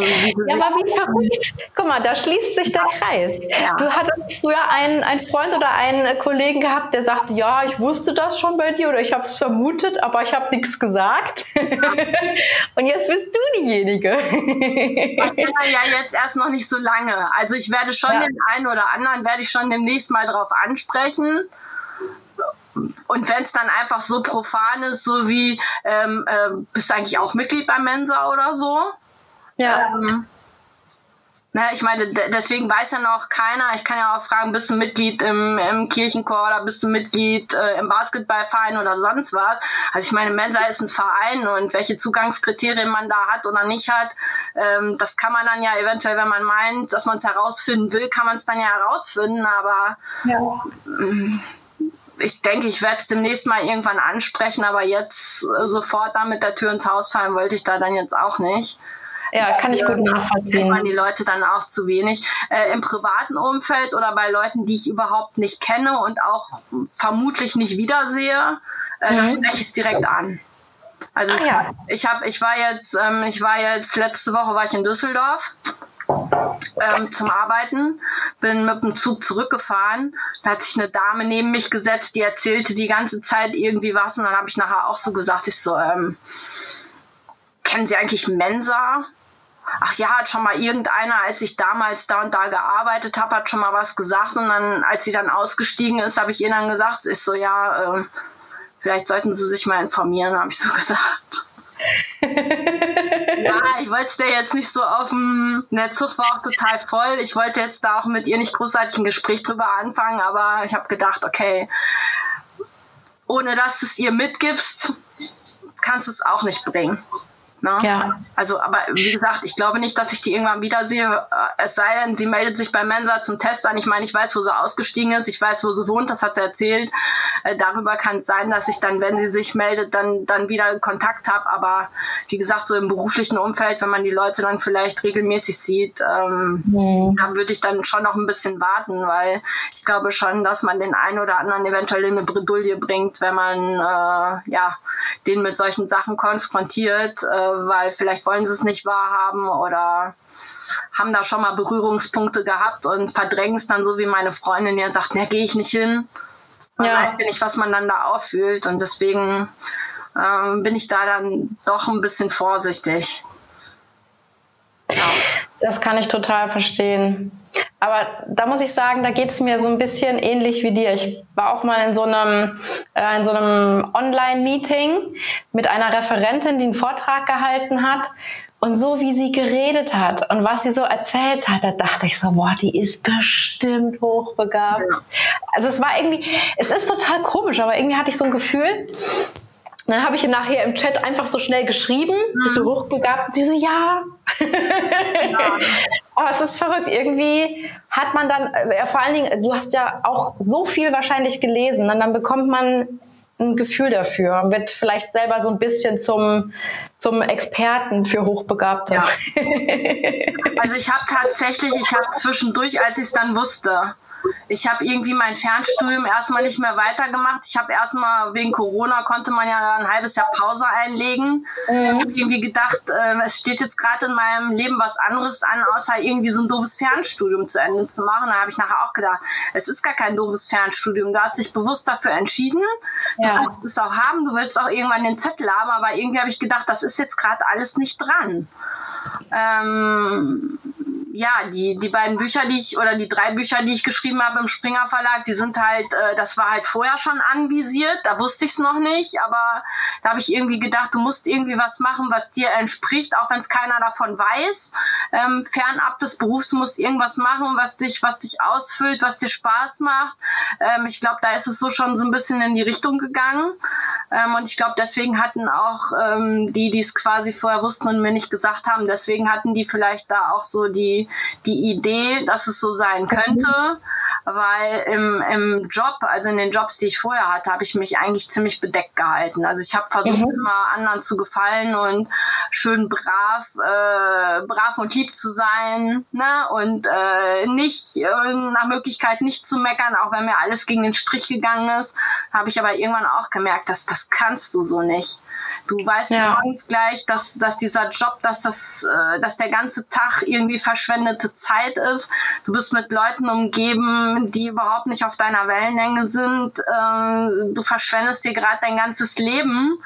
ja, aber wie verrückt. Guck mal, da schließt sich der Kreis. Ja. Du hattest früher einen, einen Freund oder einen Kollegen gehabt, der sagte, ja, ich wusste das schon bei dir oder ich habe es vermutet, aber ich habe nichts gesagt. Und jetzt bist du diejenige. ich bin ja jetzt erst noch nicht so lange. Also ich werde schon ja. den einen oder anderen, werde ich schon demnächst mal drauf ansprechen. Und wenn es dann einfach so profan ist, so wie, ähm, äh, bist du eigentlich auch Mitglied bei Mensa oder so? Ja. Ähm, na, ich meine, deswegen weiß ja noch keiner. Ich kann ja auch fragen, bist du Mitglied im, im Kirchenchor oder bist du Mitglied äh, im Basketballverein oder sonst was? Also ich meine, Mensa ist ein Verein und welche Zugangskriterien man da hat oder nicht hat, ähm, das kann man dann ja eventuell, wenn man meint, dass man es herausfinden will, kann man es dann ja herausfinden. Aber ja. Ähm, ich denke, ich werde es demnächst mal irgendwann ansprechen, aber jetzt äh, sofort da mit der Tür ins Haus fallen wollte ich da dann jetzt auch nicht. Ja, kann ich gut nachvollziehen. man die Leute dann auch zu wenig. Äh, Im privaten Umfeld oder bei Leuten, die ich überhaupt nicht kenne und auch vermutlich nicht wiedersehe, äh, mhm. da spreche ich es direkt an. Also Ach, ja. ich habe, ich war jetzt, ähm, ich war jetzt letzte Woche war ich in Düsseldorf ähm, zum Arbeiten, bin mit dem Zug zurückgefahren. Da hat sich eine Dame neben mich gesetzt, die erzählte die ganze Zeit irgendwie was und dann habe ich nachher auch so gesagt, ich so, ähm, kennen Sie eigentlich Mensa? Ach ja, hat schon mal irgendeiner, als ich damals da und da gearbeitet habe, hat schon mal was gesagt und dann, als sie dann ausgestiegen ist, habe ich ihr dann gesagt, ist so, ja, äh, vielleicht sollten Sie sich mal informieren, habe ich so gesagt ja, ich wollte es dir jetzt nicht so dem. Der Zug war auch total voll. Ich wollte jetzt da auch mit ihr nicht großartig ein Gespräch drüber anfangen, aber ich habe gedacht, okay, ohne dass du es ihr mitgibst, kannst du es auch nicht bringen. Ne? Ja. Also, aber wie gesagt, ich glaube nicht, dass ich die irgendwann wiedersehe. Äh, es sei denn, sie meldet sich bei Mensa zum Test an. Ich meine, ich weiß, wo sie ausgestiegen ist. Ich weiß, wo sie wohnt. Das hat sie erzählt. Äh, darüber kann es sein, dass ich dann, wenn sie sich meldet, dann, dann wieder Kontakt habe. Aber wie gesagt, so im beruflichen Umfeld, wenn man die Leute dann vielleicht regelmäßig sieht, ähm, mhm. da würde ich dann schon noch ein bisschen warten, weil ich glaube schon, dass man den einen oder anderen eventuell in eine Bredouille bringt, wenn man äh, ja den mit solchen Sachen konfrontiert. Äh, weil vielleicht wollen sie es nicht wahrhaben oder haben da schon mal Berührungspunkte gehabt und verdrängen es dann so wie meine Freundin, die dann sagt, na, gehe ich nicht hin. Man ja. weiß ja nicht, was man dann da auffühlt und deswegen ähm, bin ich da dann doch ein bisschen vorsichtig. Ja. Das kann ich total verstehen. Aber da muss ich sagen, da geht es mir so ein bisschen ähnlich wie dir. Ich war auch mal in so einem, äh, in so einem Online-Meeting mit einer Referentin, die einen Vortrag gehalten hat. Und so wie sie geredet hat und was sie so erzählt hat, da dachte ich so, boah, die ist bestimmt hochbegabt. Ja. Also es war irgendwie, es ist total komisch, aber irgendwie hatte ich so ein Gefühl, dann habe ich ihr nachher im Chat einfach so schnell geschrieben, mhm. bist du hochbegabt? Und sie so, ja. ja. Aber es ist verrückt. Irgendwie hat man dann, äh, vor allen Dingen, du hast ja auch so viel wahrscheinlich gelesen, und dann bekommt man ein Gefühl dafür und wird vielleicht selber so ein bisschen zum, zum Experten für Hochbegabte. Ja. Also ich habe tatsächlich, ich habe zwischendurch, als ich es dann wusste, ich habe irgendwie mein Fernstudium erstmal nicht mehr weitergemacht. Ich habe erstmal wegen Corona konnte man ja ein halbes Jahr Pause einlegen. Mhm. Ich habe irgendwie gedacht, äh, es steht jetzt gerade in meinem Leben was anderes an, außer irgendwie so ein doofes Fernstudium zu Ende zu machen. Da habe ich nachher auch gedacht, es ist gar kein doofes Fernstudium. Du hast dich bewusst dafür entschieden. Du ja. willst es auch haben, du willst auch irgendwann den Zettel haben, aber irgendwie habe ich gedacht, das ist jetzt gerade alles nicht dran. Ähm, ja, die, die beiden Bücher, die ich, oder die drei Bücher, die ich geschrieben habe im Springer Verlag, die sind halt, äh, das war halt vorher schon anvisiert, da wusste ich es noch nicht, aber da habe ich irgendwie gedacht, du musst irgendwie was machen, was dir entspricht, auch wenn es keiner davon weiß. Ähm, fernab des Berufs musst irgendwas machen, was dich, was dich ausfüllt, was dir Spaß macht. Ähm, ich glaube, da ist es so schon so ein bisschen in die Richtung gegangen. Ähm, und ich glaube, deswegen hatten auch ähm, die, die es quasi vorher wussten und mir nicht gesagt haben, deswegen hatten die vielleicht da auch so die, die, Idee, dass es so sein könnte, weil im, im Job, also in den Jobs, die ich vorher hatte, habe ich mich eigentlich ziemlich bedeckt gehalten. Also ich habe versucht, mhm. immer anderen zu gefallen und schön brav, äh, brav und lieb zu sein ne? und äh, nicht äh, nach Möglichkeit nicht zu meckern, auch wenn mir alles gegen den Strich gegangen ist, habe ich aber irgendwann auch gemerkt, dass das kannst du so nicht. Du weißt ja. morgens gleich, dass, dass dieser Job, dass das, äh, dass der ganze Tag irgendwie verschwendete Zeit ist. Du bist mit Leuten umgeben, die überhaupt nicht auf deiner Wellenlänge sind. Ähm, du verschwendest dir gerade dein ganzes Leben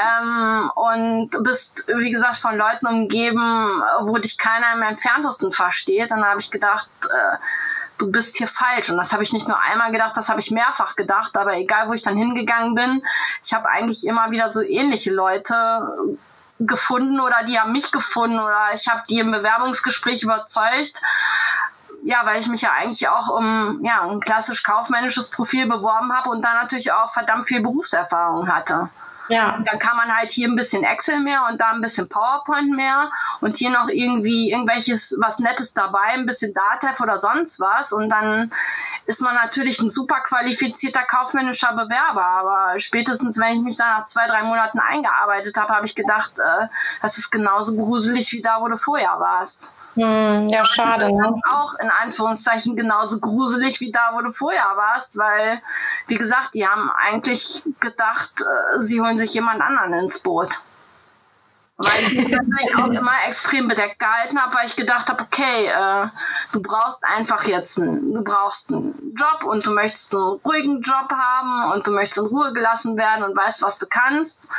ähm, und bist, wie gesagt, von Leuten umgeben, wo dich keiner im entferntesten versteht. Und da habe ich gedacht, äh, du bist hier falsch. Und das habe ich nicht nur einmal gedacht, das habe ich mehrfach gedacht. Aber egal, wo ich dann hingegangen bin, ich habe eigentlich immer wieder so ähnliche Leute gefunden oder die haben mich gefunden oder ich habe die im Bewerbungsgespräch überzeugt. Ja, weil ich mich ja eigentlich auch um ja, ein klassisch kaufmännisches Profil beworben habe und da natürlich auch verdammt viel Berufserfahrung hatte. Ja. Dann kann man halt hier ein bisschen Excel mehr und da ein bisschen PowerPoint mehr und hier noch irgendwie irgendwelches was Nettes dabei, ein bisschen Datev oder sonst was. Und dann ist man natürlich ein super qualifizierter kaufmännischer Bewerber. Aber spätestens, wenn ich mich da nach zwei, drei Monaten eingearbeitet habe, habe ich gedacht, äh, das ist genauso gruselig wie da, wo du vorher warst. Hm, ja, schade. Ne? Auch in Anführungszeichen genauso gruselig wie da, wo du vorher warst, weil, wie gesagt, die haben eigentlich gedacht, äh, sie holen sich jemand anderen ins Boot. Weil ich mich natürlich auch immer extrem bedeckt gehalten habe, weil ich gedacht habe, okay, äh, du brauchst einfach jetzt einen, du brauchst einen Job und du möchtest einen ruhigen Job haben und du möchtest in Ruhe gelassen werden und weißt, was du kannst.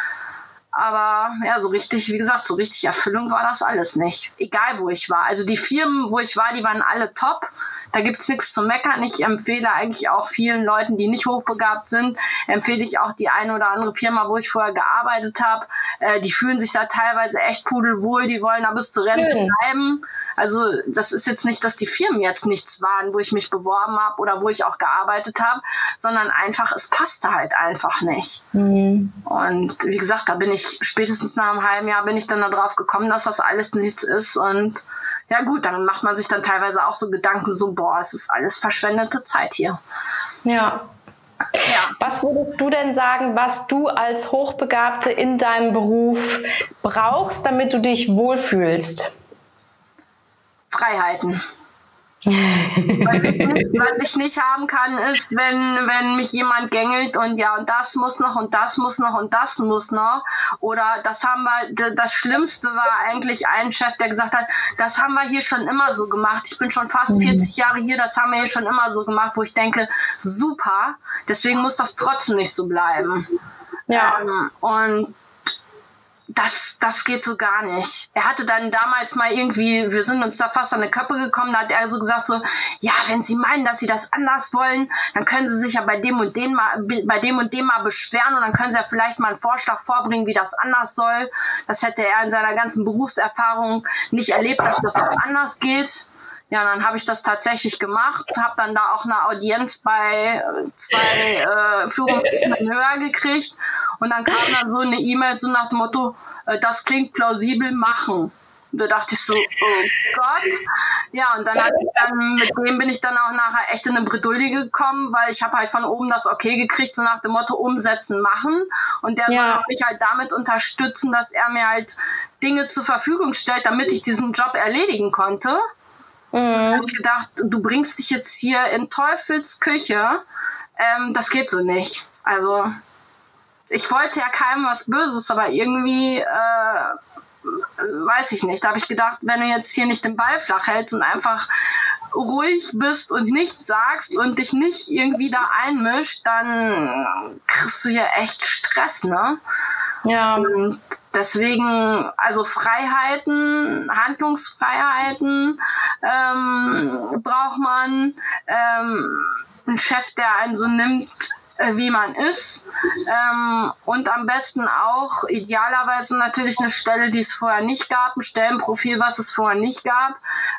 Aber ja, so richtig, wie gesagt, so richtig Erfüllung war das alles nicht. Egal, wo ich war. Also die Firmen, wo ich war, die waren alle top. Da gibt's nichts zu meckern. Ich empfehle eigentlich auch vielen Leuten, die nicht hochbegabt sind, empfehle ich auch die eine oder andere Firma, wo ich vorher gearbeitet habe. Äh, die fühlen sich da teilweise echt pudelwohl. Die wollen da bis zu Rennen bleiben. Also das ist jetzt nicht, dass die Firmen jetzt nichts waren, wo ich mich beworben habe oder wo ich auch gearbeitet habe, sondern einfach, es passte halt einfach nicht. Mhm. Und wie gesagt, da bin ich spätestens nach einem halben Jahr bin ich dann darauf gekommen, dass das alles nichts ist. Und ja gut, dann macht man sich dann teilweise auch so Gedanken, so, boah, es ist alles verschwendete Zeit hier. Ja, ja. Was würdest du denn sagen, was du als Hochbegabte in deinem Beruf brauchst, damit du dich wohlfühlst? Freiheiten. Was, ich nicht, was ich nicht haben kann, ist, wenn, wenn mich jemand gängelt und ja, und das muss noch und das muss noch und das muss noch. Oder das haben wir, das Schlimmste war eigentlich ein Chef, der gesagt hat, das haben wir hier schon immer so gemacht. Ich bin schon fast 40 mhm. Jahre hier, das haben wir hier schon immer so gemacht, wo ich denke, super, deswegen muss das trotzdem nicht so bleiben. Ja. Ähm, und das, das geht so gar nicht. Er hatte dann damals mal irgendwie, wir sind uns da fast an eine Köppe gekommen, da hat er so gesagt so, ja, wenn Sie meinen, dass Sie das anders wollen, dann können Sie sich ja bei dem und dem mal, bei dem und dem mal beschweren und dann können Sie ja vielleicht mal einen Vorschlag vorbringen, wie das anders soll. Das hätte er in seiner ganzen Berufserfahrung nicht erlebt, dass das auch anders geht. Ja, dann habe ich das tatsächlich gemacht, habe dann da auch eine Audienz bei zwei äh, Führungsebenen höher gekriegt und dann kam dann so eine E-Mail so nach dem Motto, äh, das klingt plausibel, machen. Und da dachte ich so, oh Gott. Ja, und dann hatte ich dann, mit dem bin ich dann auch nachher echt in eine Bredouille gekommen, weil ich habe halt von oben das Okay gekriegt, so nach dem Motto umsetzen, machen. Und der ja. soll mich halt damit unterstützen, dass er mir halt Dinge zur Verfügung stellt, damit ich diesen Job erledigen konnte. Mhm. Da habe ich gedacht, du bringst dich jetzt hier in Teufels Küche. Ähm, das geht so nicht. Also ich wollte ja keinem was Böses, aber irgendwie, äh, weiß ich nicht. Da habe ich gedacht, wenn du jetzt hier nicht den Ball flach hältst und einfach ruhig bist und nichts sagst und dich nicht irgendwie da einmischt, dann kriegst du hier echt Stress, ne? Ja. Und deswegen, also Freiheiten, Handlungsfreiheiten ähm, braucht man. Ähm, ein Chef, der einen so nimmt, wie man ist. Ähm, und am besten auch idealerweise natürlich eine Stelle, die es vorher nicht gab, ein Stellenprofil, was es vorher nicht gab.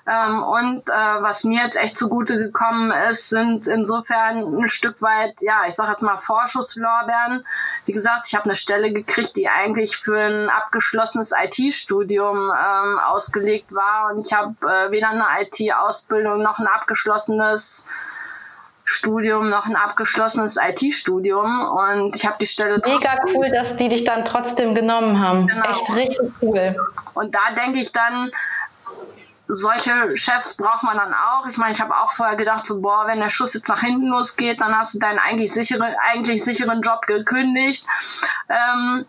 Ähm, und äh, was mir jetzt echt zugute gekommen ist, sind insofern ein Stück weit, ja, ich sage jetzt mal Vorschusslorbeeren. Wie gesagt, ich habe eine Stelle gekriegt, die eigentlich für ein abgeschlossenes IT-Studium ähm, ausgelegt war. Und ich habe äh, weder eine IT-Ausbildung noch ein abgeschlossenes Studium noch ein abgeschlossenes IT-Studium und ich habe die Stelle. Mega cool, dass die dich dann trotzdem genommen haben. Genau. Echt richtig cool. Und da denke ich dann, solche Chefs braucht man dann auch. Ich meine, ich habe auch vorher gedacht, so, boah, wenn der Schuss jetzt nach hinten losgeht, dann hast du deinen eigentlich, sichere, eigentlich sicheren Job gekündigt. Ähm,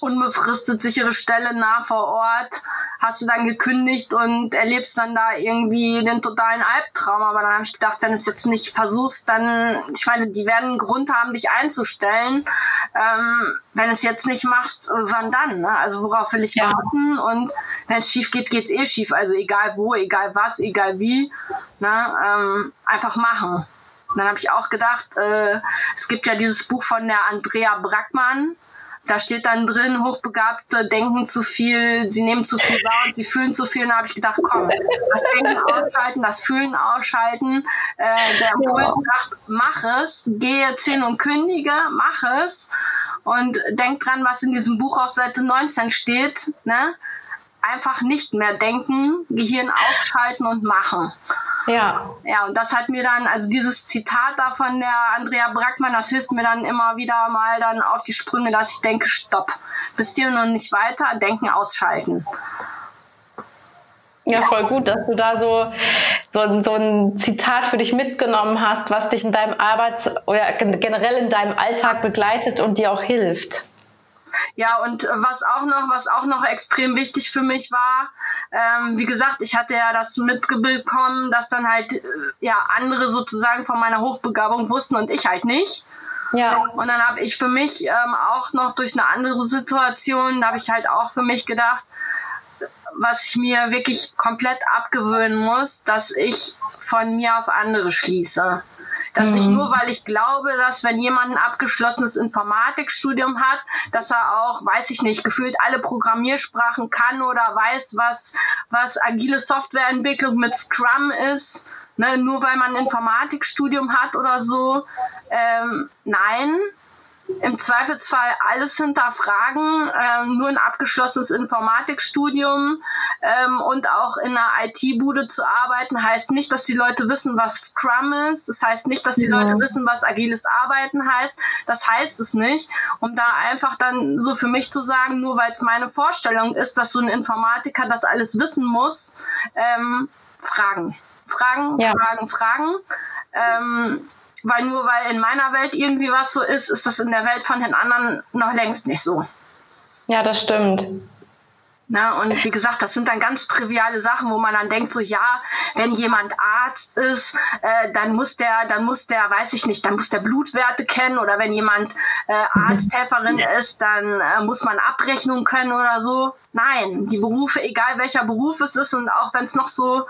unbefristet sichere Stelle nah vor Ort, hast du dann gekündigt und erlebst dann da irgendwie den totalen Albtraum. Aber dann habe ich gedacht, wenn du es jetzt nicht versuchst, dann, ich meine, die werden einen Grund haben, dich einzustellen. Ähm, wenn du es jetzt nicht machst, wann dann? Ne? Also worauf will ich ja. warten? Und wenn es schief geht, geht es eh schief. Also egal wo, egal was, egal wie. Ne? Ähm, einfach machen. Dann habe ich auch gedacht, äh, es gibt ja dieses Buch von der Andrea Brackmann, da steht dann drin, Hochbegabte denken zu viel, sie nehmen zu viel wahr und sie fühlen zu viel. Und da habe ich gedacht, komm, das Denken ausschalten, das Fühlen ausschalten. Äh, der Impuls ja. sagt, mach es, geh jetzt hin und kündige, mach es. Und denkt dran, was in diesem Buch auf Seite 19 steht. Ne? Einfach nicht mehr denken, Gehirn ausschalten und machen. Ja. Ja, und das hat mir dann, also dieses Zitat da von der Andrea Brackmann, das hilft mir dann immer wieder mal dann auf die Sprünge, dass ich denke, stopp, bis hier noch nicht weiter, denken ausschalten. Ja, voll gut, dass du da so, so, so ein Zitat für dich mitgenommen hast, was dich in deinem Arbeits- oder generell in deinem Alltag begleitet und dir auch hilft. Ja, und was auch noch, was auch noch extrem wichtig für mich war, ähm, wie gesagt, ich hatte ja das mitbekommen, dass dann halt äh, ja andere sozusagen von meiner Hochbegabung wussten und ich halt nicht. Ja. Und dann habe ich für mich ähm, auch noch durch eine andere Situation, da habe ich halt auch für mich gedacht, was ich mir wirklich komplett abgewöhnen muss, dass ich von mir auf andere schließe. Dass mhm. ich nur, weil ich glaube, dass wenn jemand ein abgeschlossenes Informatikstudium hat, dass er auch, weiß ich nicht, gefühlt alle Programmiersprachen kann oder weiß, was, was agile Softwareentwicklung mit Scrum ist, ne, nur weil man ein Informatikstudium hat oder so. Ähm, nein, im Zweifelsfall alles hinterfragen. Ähm, nur ein abgeschlossenes Informatikstudium ähm, und auch in einer IT-Bude zu arbeiten, heißt nicht, dass die Leute wissen, was Scrum ist. Das heißt nicht, dass die ja. Leute wissen, was agiles Arbeiten heißt. Das heißt es nicht. Um da einfach dann so für mich zu sagen, nur weil es meine Vorstellung ist, dass so ein Informatiker das alles wissen muss, ähm, fragen. Fragen, ja. fragen, fragen. Weil nur weil in meiner Welt irgendwie was so ist, ist das in der Welt von den anderen noch längst nicht so. Ja, das stimmt. Na, und wie gesagt, das sind dann ganz triviale Sachen, wo man dann denkt, so ja, wenn jemand Arzt ist, äh, dann muss der, dann muss der, weiß ich nicht, dann muss der Blutwerte kennen oder wenn jemand äh, mhm. Arzthelferin ist, dann äh, muss man Abrechnung können oder so. Nein, die Berufe, egal welcher Beruf es ist und auch wenn es noch so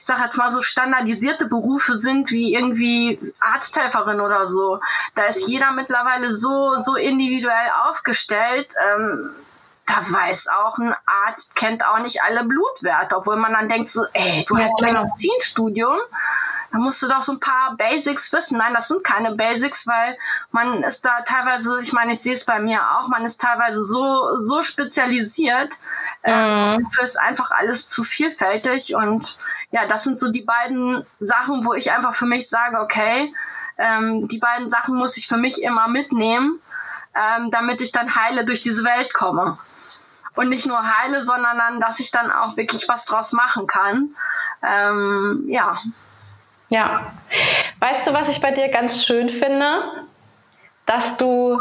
ich sage jetzt mal so standardisierte Berufe sind wie irgendwie Arzthelferin oder so. Da ist jeder mittlerweile so, so individuell aufgestellt. Ähm, da weiß auch ein Arzt, kennt auch nicht alle Blutwerte, obwohl man dann denkt so, ey, du hast ein Medizinstudium, da musst du doch so ein paar Basics wissen. Nein, das sind keine Basics, weil man ist da teilweise, ich meine, ich sehe es bei mir auch, man ist teilweise so, so spezialisiert, äh, mhm. für es einfach alles zu vielfältig. Und ja, das sind so die beiden Sachen, wo ich einfach für mich sage, okay, ähm, die beiden Sachen muss ich für mich immer mitnehmen, ähm, damit ich dann heile durch diese Welt komme. Und nicht nur heile, sondern dann, dass ich dann auch wirklich was draus machen kann. Ähm, ja. Ja. Weißt du, was ich bei dir ganz schön finde? Dass du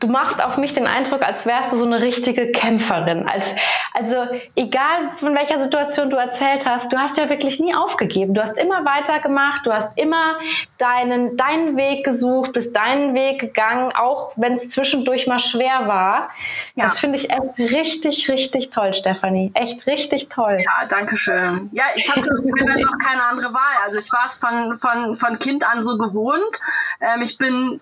du machst auf mich den Eindruck, als wärst du so eine richtige Kämpferin. Als, also egal von welcher Situation du erzählt hast, du hast ja wirklich nie aufgegeben. Du hast immer weitergemacht, du hast immer deinen, deinen Weg gesucht, bist deinen Weg gegangen, auch wenn es zwischendurch mal schwer war. Ja. Das finde ich echt richtig, richtig toll, Stefanie. Echt richtig toll. Ja, danke schön. Ja, ich hatte teilweise auch keine andere Wahl. Also ich war es von, von, von Kind an so gewohnt. Ähm, ich bin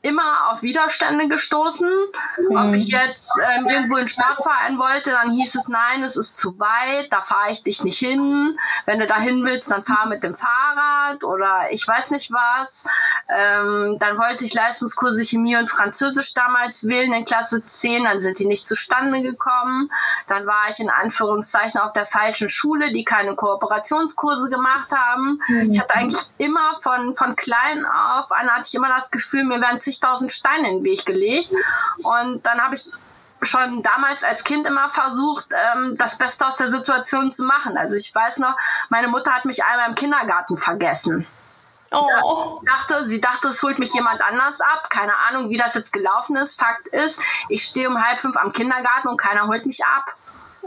immer auf Widerstände gestoßen. Mhm. Ob ich jetzt ähm, irgendwo in Sportverein wollte, dann hieß es, nein, es ist zu weit, da fahre ich dich nicht hin. Wenn du da hin willst, dann fahr mit dem Fahrrad oder ich weiß nicht was. Ähm, dann wollte ich Leistungskurse Chemie und Französisch damals wählen in Klasse 10, dann sind die nicht zustande gekommen. Dann war ich in Anführungszeichen auf der falschen Schule, die keine Kooperationskurse gemacht haben. Mhm. Ich hatte eigentlich immer von, von klein auf an hatte ich immer das Gefühl, mir werden zigtausend Steine in den Weg gelegt. Und dann habe ich schon damals als Kind immer versucht, ähm, das Beste aus der Situation zu machen. Also ich weiß noch, meine Mutter hat mich einmal im Kindergarten vergessen. Oh. Dachte, sie dachte, es holt mich jemand anders ab. Keine Ahnung, wie das jetzt gelaufen ist. Fakt ist, ich stehe um halb fünf am Kindergarten und keiner holt mich ab.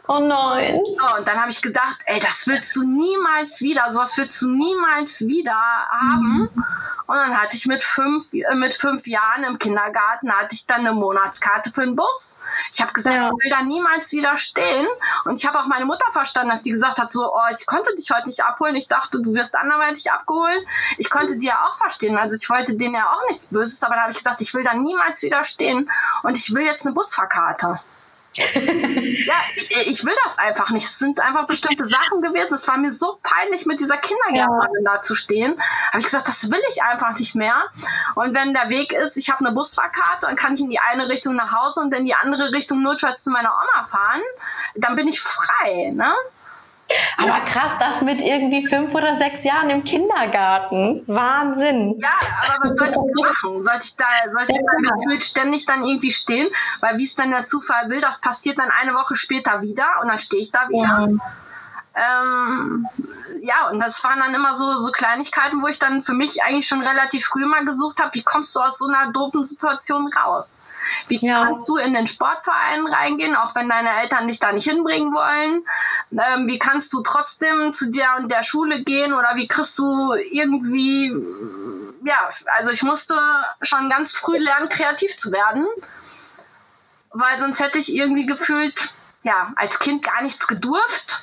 Oh nein. So, und dann habe ich gedacht, ey, das willst du niemals wieder, sowas willst du niemals wieder haben. Mhm. Und dann hatte ich mit fünf, äh, mit fünf Jahren im Kindergarten hatte ich dann eine Monatskarte für den Bus. Ich habe gesagt, ja. ich will da niemals wieder stehen. Und ich habe auch meine Mutter verstanden, dass die gesagt hat, so, oh, ich konnte dich heute nicht abholen. Ich dachte, du wirst anderweitig abgeholt. Ich konnte die ja auch verstehen. Also ich wollte denen ja auch nichts Böses, aber da habe ich gesagt, ich will da niemals wieder stehen und ich will jetzt eine Busfahrkarte. Ja, ich will das einfach nicht. Es sind einfach bestimmte Sachen gewesen. Es war mir so peinlich, mit dieser Kindergärtnerin ja. da zu stehen. Habe ich gesagt, das will ich einfach nicht mehr. Und wenn der Weg ist, ich habe eine Busfahrkarte, dann kann ich in die eine Richtung nach Hause und in die andere Richtung notfalls zu meiner Oma fahren. Dann bin ich frei. Ne? Aber krass, das mit irgendwie fünf oder sechs Jahren im Kindergarten. Wahnsinn. Ja, aber was sollte ich machen? Sollte ich da, sollte ich da gefühlt ständig dann irgendwie stehen? Weil wie es dann der Zufall will, das passiert dann eine Woche später wieder und dann stehe ich da wieder. Ja. Ähm, ja, und das waren dann immer so, so Kleinigkeiten, wo ich dann für mich eigentlich schon relativ früh mal gesucht habe, wie kommst du aus so einer doofen Situation raus? Wie ja. kannst du in den Sportverein reingehen, auch wenn deine Eltern dich da nicht hinbringen wollen? Ähm, wie kannst du trotzdem zu der und der Schule gehen oder wie kriegst du irgendwie, ja, also ich musste schon ganz früh lernen, kreativ zu werden, weil sonst hätte ich irgendwie gefühlt, ja, als Kind gar nichts gedurft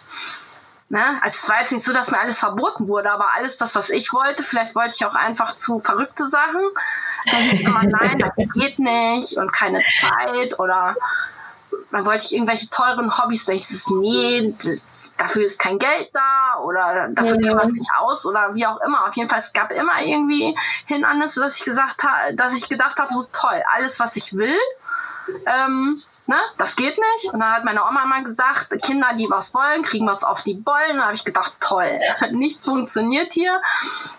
Ne? Also es war jetzt nicht so, dass mir alles verboten wurde, aber alles das, was ich wollte, vielleicht wollte ich auch einfach zu verrückte Sachen. Dann hieß immer, nein, das geht nicht und keine Zeit oder dann wollte ich irgendwelche teuren Hobbys, da hieß es, nee, dafür ist kein Geld da oder dafür ja. was nicht aus oder wie auch immer. Auf jeden Fall, es gab immer irgendwie Hindernisse, dass ich gesagt habe, dass ich gedacht habe, so toll, alles, was ich will, ähm, ne, das geht nicht. Und dann hat meine Oma mal gesagt, Kinder, die was wollen, kriegen was auf die Bollen. Da habe ich gedacht, toll, nichts funktioniert hier.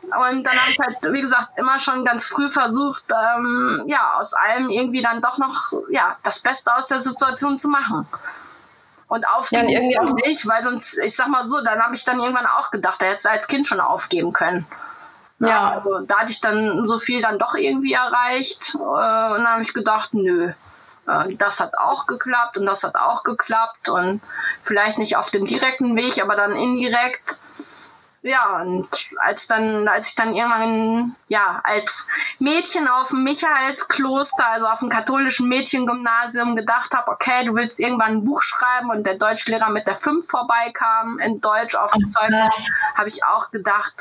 Und dann habe ich halt, wie gesagt, immer schon ganz früh versucht, ähm, ja, aus allem irgendwie dann doch noch, ja, das Beste aus der Situation zu machen. Und aufgeben ja, irgendwie nicht, weil sonst, ich sag mal so, dann habe ich dann irgendwann auch gedacht, da hätte du als Kind schon aufgeben können. Ja, ja, also da hatte ich dann so viel dann doch irgendwie erreicht. Äh, und dann habe ich gedacht, nö, äh, das hat auch geklappt und das hat auch geklappt und vielleicht nicht auf dem direkten Weg, aber dann indirekt. Ja, und als dann, als ich dann irgendwann, ja, als Mädchen auf dem Michaelskloster, also auf dem katholischen Mädchengymnasium gedacht habe, okay, du willst irgendwann ein Buch schreiben und der Deutschlehrer mit der 5 vorbeikam in Deutsch auf dem Zeugnis, habe ich auch gedacht,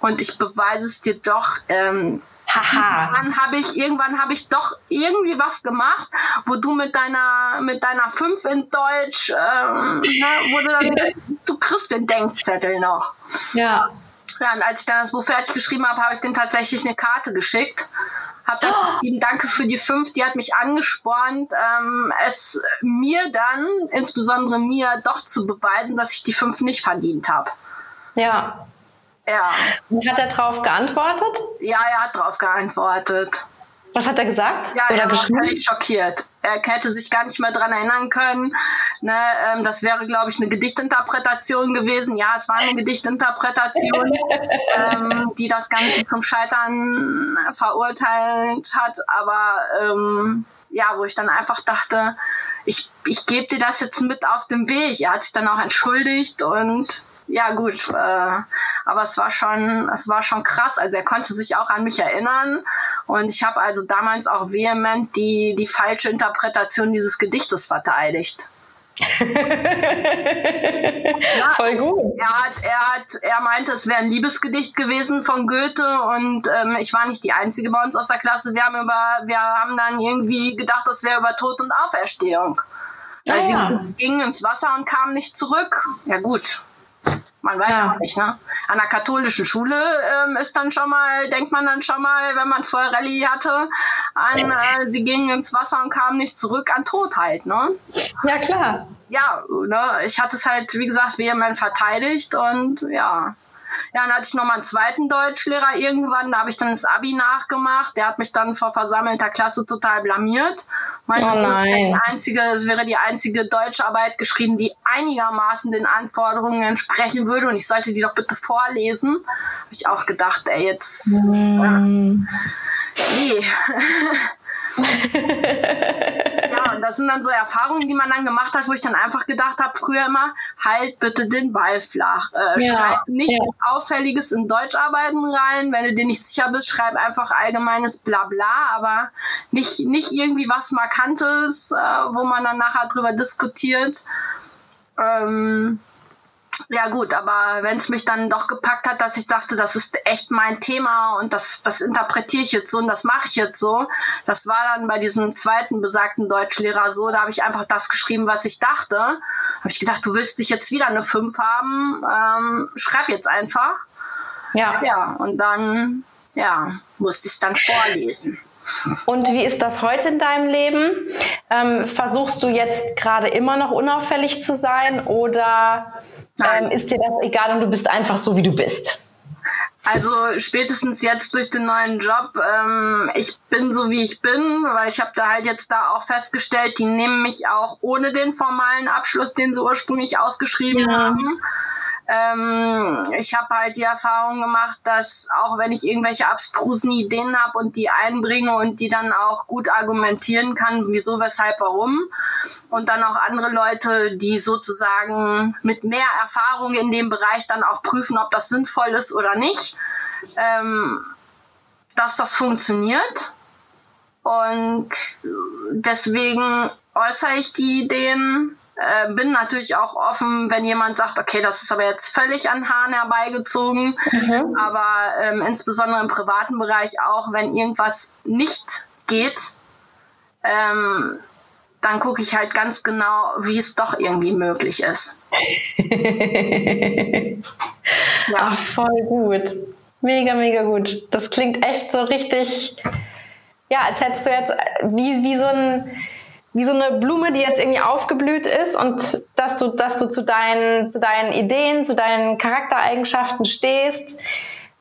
und ich beweise es dir doch, ähm, Haha. Dann habe ich irgendwann habe ich doch irgendwie was gemacht, wo du mit deiner mit deiner 5 in Deutsch, ähm, ne, wo du dann, du kriegst den Denkzettel noch. Ja. Ja, und als ich dann das Buch fertig geschrieben habe, habe ich dem tatsächlich eine Karte geschickt. Hab dann oh. danke für die fünf, die hat mich angespornt, ähm, es mir dann, insbesondere mir, doch zu beweisen, dass ich die fünf nicht verdient habe. Ja. Ja. Und hat er darauf geantwortet? Ja, er hat darauf geantwortet. Was hat er gesagt? Ja, Oder er war völlig schockiert. Er hätte sich gar nicht mehr dran erinnern können. Ne, ähm, das wäre, glaube ich, eine Gedichtinterpretation gewesen. Ja, es war eine Gedichtinterpretation, ähm, die das Ganze zum Scheitern verurteilt hat. Aber ähm, ja, wo ich dann einfach dachte, ich, ich gebe dir das jetzt mit auf den Weg. Er hat sich dann auch entschuldigt und ja gut, äh, aber es war schon, es war schon krass. Also er konnte sich auch an mich erinnern und ich habe also damals auch vehement die die falsche Interpretation dieses Gedichtes verteidigt. ja, Voll gut. Er hat, er hat, er meinte, es wäre ein Liebesgedicht gewesen von Goethe und ähm, ich war nicht die einzige bei uns aus der Klasse. Wir haben über, wir haben dann irgendwie gedacht, das wäre über Tod und Auferstehung. Weil ja. sie gingen ins Wasser und kamen nicht zurück. Ja gut, man weiß ja. auch nicht, ne? An der katholischen Schule ähm, ist dann schon mal, denkt man dann schon mal, wenn man vorher Rallye hatte, an äh, sie gingen ins Wasser und kamen nicht zurück, an Tod halt, ne? Ja, klar. Ja, ne? Ich hatte es halt, wie gesagt, vehement verteidigt und ja. Ja, dann hatte ich nochmal einen zweiten Deutschlehrer irgendwann, da habe ich dann das Abi nachgemacht. Der hat mich dann vor versammelter Klasse total blamiert. Meinte, oh nein. Einzige, es wäre die einzige Deutscharbeit geschrieben, die einigermaßen den Anforderungen entsprechen würde und ich sollte die doch bitte vorlesen. Habe ich auch gedacht, ey, jetzt. Mm. Äh, nee. das sind dann so Erfahrungen, die man dann gemacht hat, wo ich dann einfach gedacht habe, früher immer, halt bitte den Ball flach. Äh, ja, schreib nicht ja. Auffälliges in Deutscharbeiten rein. Wenn du dir nicht sicher bist, schreib einfach allgemeines Blabla, aber nicht, nicht irgendwie was Markantes, äh, wo man dann nachher drüber diskutiert. Ähm, ja gut, aber wenn es mich dann doch gepackt hat, dass ich dachte, das ist echt mein Thema und das, das interpretiere ich jetzt so und das mache ich jetzt so, das war dann bei diesem zweiten besagten Deutschlehrer so, da habe ich einfach das geschrieben, was ich dachte. Habe ich gedacht, du willst dich jetzt wieder eine 5 haben, ähm, schreib jetzt einfach. Ja. Ja, und dann, ja, musste ich es dann vorlesen. Und wie ist das heute in deinem Leben? Ähm, versuchst du jetzt gerade immer noch unauffällig zu sein oder ähm, ist dir das egal und du bist einfach so, wie du bist? Also spätestens jetzt durch den neuen Job, ähm, ich bin so wie ich bin, weil ich habe da halt jetzt da auch festgestellt, die nehmen mich auch ohne den formalen Abschluss, den sie ursprünglich ausgeschrieben ja. haben. Ähm, ich habe halt die Erfahrung gemacht, dass auch wenn ich irgendwelche abstrusen Ideen habe und die einbringe und die dann auch gut argumentieren kann, wieso, weshalb, warum, und dann auch andere Leute, die sozusagen mit mehr Erfahrung in dem Bereich dann auch prüfen, ob das sinnvoll ist oder nicht, ähm, dass das funktioniert. Und deswegen äußere ich die Ideen äh, bin natürlich auch offen, wenn jemand sagt, okay, das ist aber jetzt völlig an Haaren herbeigezogen. Mhm. Aber ähm, insbesondere im privaten Bereich auch, wenn irgendwas nicht geht, ähm, dann gucke ich halt ganz genau, wie es doch irgendwie möglich ist. ja. Ach, voll gut. Mega, mega gut. Das klingt echt so richtig, ja, als hättest du jetzt wie, wie so ein wie so eine Blume, die jetzt irgendwie aufgeblüht ist und dass du, dass du zu deinen, zu deinen Ideen, zu deinen Charaktereigenschaften stehst.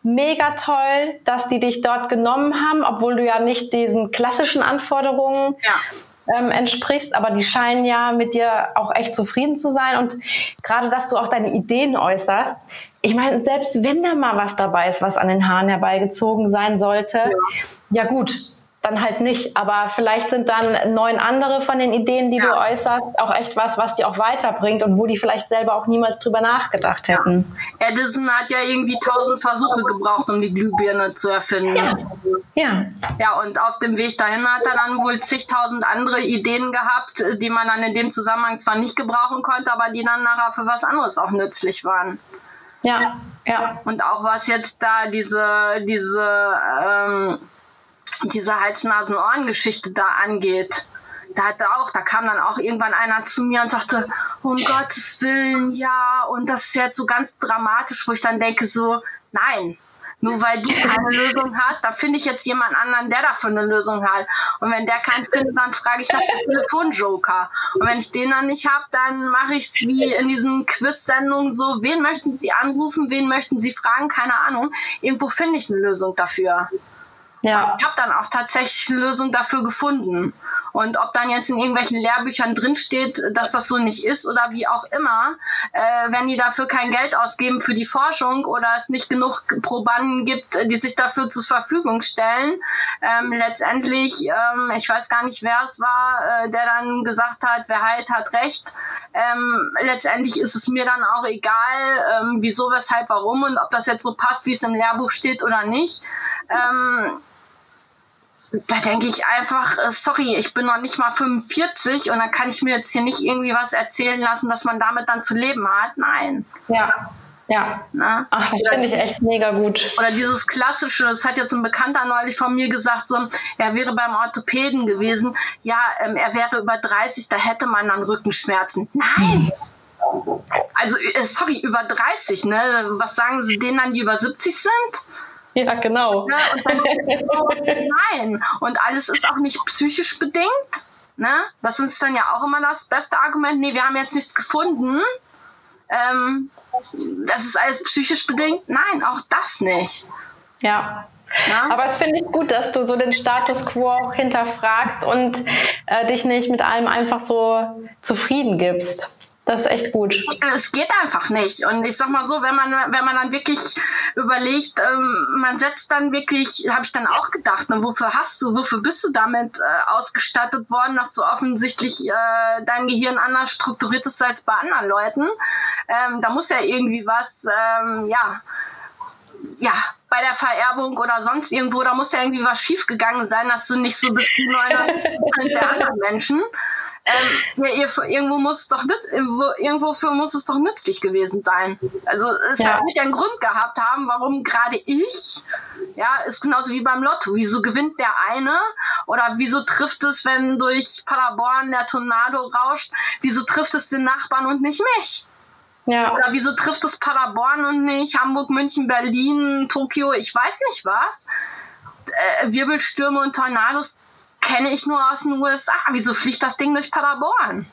Mega toll, dass die dich dort genommen haben, obwohl du ja nicht diesen klassischen Anforderungen ja. ähm, entsprichst, aber die scheinen ja mit dir auch echt zufrieden zu sein und gerade, dass du auch deine Ideen äußerst. Ich meine, selbst wenn da mal was dabei ist, was an den Haaren herbeigezogen sein sollte, ja, ja gut, dann halt nicht. Aber vielleicht sind dann neun andere von den Ideen, die ja. du äußerst, auch echt was, was die auch weiterbringt und wo die vielleicht selber auch niemals drüber nachgedacht hätten. Ja. Edison hat ja irgendwie tausend Versuche gebraucht, um die Glühbirne zu erfinden. Ja. Ja. Ja, und auf dem Weg dahin hat er dann wohl zigtausend andere Ideen gehabt, die man dann in dem Zusammenhang zwar nicht gebrauchen konnte, aber die dann nachher für was anderes auch nützlich waren. Ja, ja. Und auch was jetzt da diese, diese, ähm, diese Hals-Nasen-Ohren-Geschichte da angeht. Da hatte auch, da kam dann auch irgendwann einer zu mir und sagte, um Gottes Willen, ja, und das ist jetzt so ganz dramatisch, wo ich dann denke so, nein, nur weil du keine Lösung hast, da finde ich jetzt jemand anderen, der dafür eine Lösung hat. Und wenn der keinen findet, dann frage ich nach dem Telefonjoker. Und wenn ich den dann nicht habe, dann mache ich es wie in diesen Quiz-Sendungen so, wen möchten Sie anrufen, wen möchten Sie fragen, keine Ahnung. Irgendwo finde ich eine Lösung dafür. Ja. Ich habe dann auch tatsächlich eine Lösung dafür gefunden. Und ob dann jetzt in irgendwelchen Lehrbüchern drinsteht, dass das so nicht ist oder wie auch immer, äh, wenn die dafür kein Geld ausgeben für die Forschung oder es nicht genug Probanden gibt, die sich dafür zur Verfügung stellen, ähm, letztendlich, ähm, ich weiß gar nicht, wer es war, äh, der dann gesagt hat, wer heilt, hat recht. Ähm, letztendlich ist es mir dann auch egal, ähm, wieso, weshalb, warum und ob das jetzt so passt, wie es im Lehrbuch steht oder nicht. Da denke ich einfach, äh, sorry, ich bin noch nicht mal 45 und dann kann ich mir jetzt hier nicht irgendwie was erzählen lassen, dass man damit dann zu leben hat. Nein. Ja. Ja. Na? Ach, das finde ich echt mega gut. Oder dieses klassische, das hat jetzt ein Bekannter neulich von mir gesagt, so, er wäre beim Orthopäden gewesen. Ja, ähm, er wäre über 30, da hätte man dann Rückenschmerzen. Nein! Also, äh, sorry, über 30, ne? Was sagen Sie denen dann, die über 70 sind? Ja, genau. Ne? Und dann so, nein. Und alles ist auch nicht psychisch bedingt. Ne? Das ist dann ja auch immer das beste Argument. Nee, wir haben jetzt nichts gefunden. Ähm, das ist alles psychisch bedingt. Nein, auch das nicht. Ja. Na? Aber es finde ich gut, dass du so den Status quo auch hinterfragst und äh, dich nicht mit allem einfach so zufrieden gibst. Das ist echt gut. Es geht einfach nicht. Und ich sag mal so, wenn man, wenn man dann wirklich überlegt, ähm, man setzt dann wirklich, habe ich dann auch gedacht, ne, wofür hast du, wofür bist du damit äh, ausgestattet worden, dass du offensichtlich äh, dein Gehirn anders strukturiert ist als bei anderen Leuten. Ähm, da muss ja irgendwie was, ähm, ja, ja, bei der Vererbung oder sonst irgendwo, da muss ja irgendwie was schiefgegangen sein, dass du nicht so bist wie 99% der anderen Menschen. Ähm, ja, ihr, irgendwo muss es doch irgendwo, irgendwo muss es doch nützlich gewesen sein. Also es ja. wird ja einen Grund gehabt haben, warum gerade ich, ja, ist genauso wie beim Lotto. Wieso gewinnt der eine? Oder wieso trifft es, wenn durch Paderborn der Tornado rauscht, wieso trifft es den Nachbarn und nicht mich? Ja. Oder wieso trifft es Paderborn und nicht Hamburg, München, Berlin, Tokio, ich weiß nicht was. Äh, Wirbelstürme und Tornados kenne ich nur aus den USA. Wieso fliegt das Ding durch Paderborn?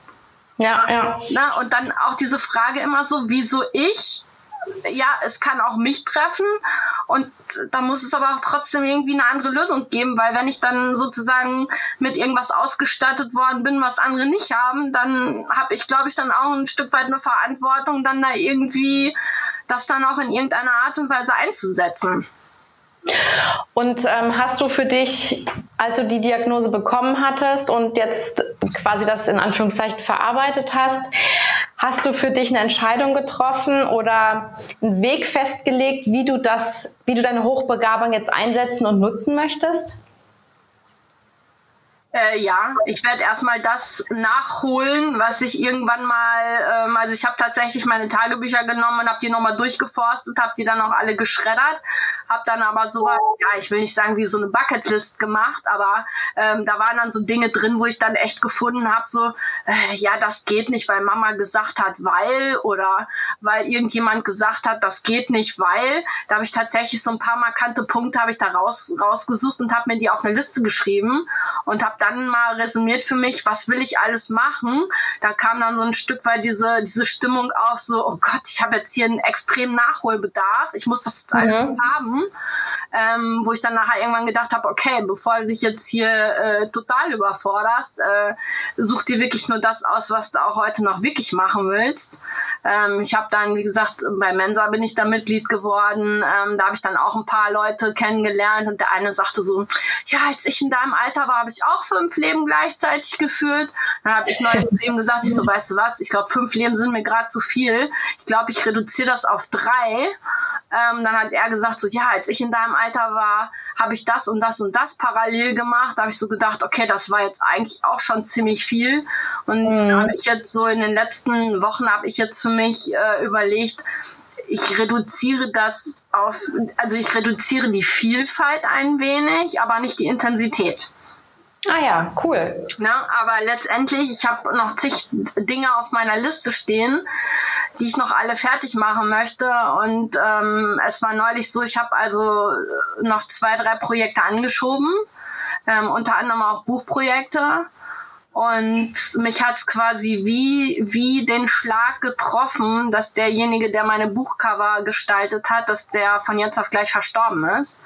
Ja, ja. Na, und dann auch diese Frage immer so, wieso ich? Ja, es kann auch mich treffen und da muss es aber auch trotzdem irgendwie eine andere Lösung geben, weil wenn ich dann sozusagen mit irgendwas ausgestattet worden bin, was andere nicht haben, dann habe ich, glaube ich, dann auch ein Stück weit eine Verantwortung, dann da irgendwie das dann auch in irgendeiner Art und Weise einzusetzen. Und ähm, hast du für dich, als du die Diagnose bekommen hattest und jetzt quasi das in Anführungszeichen verarbeitet hast, hast du für dich eine Entscheidung getroffen oder einen Weg festgelegt, wie du das, wie du deine Hochbegabung jetzt einsetzen und nutzen möchtest? Äh, ja, ich werde erstmal das nachholen, was ich irgendwann mal, ähm, also ich habe tatsächlich meine Tagebücher genommen und habe die nochmal durchgeforstet, habe die dann auch alle geschreddert, habe dann aber so, ja, ich will nicht sagen wie so eine Bucketlist gemacht, aber ähm, da waren dann so Dinge drin, wo ich dann echt gefunden habe, so, äh, ja, das geht nicht, weil Mama gesagt hat, weil oder weil irgendjemand gesagt hat, das geht nicht, weil. Da habe ich tatsächlich so ein paar markante Punkte habe ich da raus, rausgesucht und habe mir die auf eine Liste geschrieben und habe dann mal resümiert für mich, was will ich alles machen. Da kam dann so ein Stück weit diese, diese Stimmung auf, so, oh Gott, ich habe jetzt hier einen extremen Nachholbedarf, ich muss das jetzt alles ja. haben. Ähm, wo ich dann nachher irgendwann gedacht habe, okay, bevor du dich jetzt hier äh, total überforderst, äh, such dir wirklich nur das aus, was du auch heute noch wirklich machen willst. Ähm, ich habe dann, wie gesagt, bei Mensa bin ich da Mitglied geworden. Ähm, da habe ich dann auch ein paar Leute kennengelernt und der eine sagte so, ja, als ich in deinem Alter war, habe ich auch fünf Leben gleichzeitig geführt. Dann habe ich neulich zu ihm gesagt, ich so, weißt du was, ich glaube, fünf Leben sind mir gerade zu viel. Ich glaube, ich reduziere das auf drei. Ähm, dann hat er gesagt, so ja, als ich in deinem Alter war, habe ich das und das und das parallel gemacht. Da habe ich so gedacht, okay, das war jetzt eigentlich auch schon ziemlich viel. Und mhm. habe ich jetzt so in den letzten Wochen habe ich jetzt für mich äh, überlegt, ich reduziere das auf, also ich reduziere die Vielfalt ein wenig, aber nicht die Intensität. Ah ja, cool. Na, aber letztendlich, ich habe noch zig Dinge auf meiner Liste stehen, die ich noch alle fertig machen möchte. Und ähm, es war neulich so, ich habe also noch zwei, drei Projekte angeschoben, ähm, unter anderem auch Buchprojekte. Und mich hat's quasi wie, wie den Schlag getroffen, dass derjenige, der meine Buchcover gestaltet hat, dass der von jetzt auf gleich verstorben ist.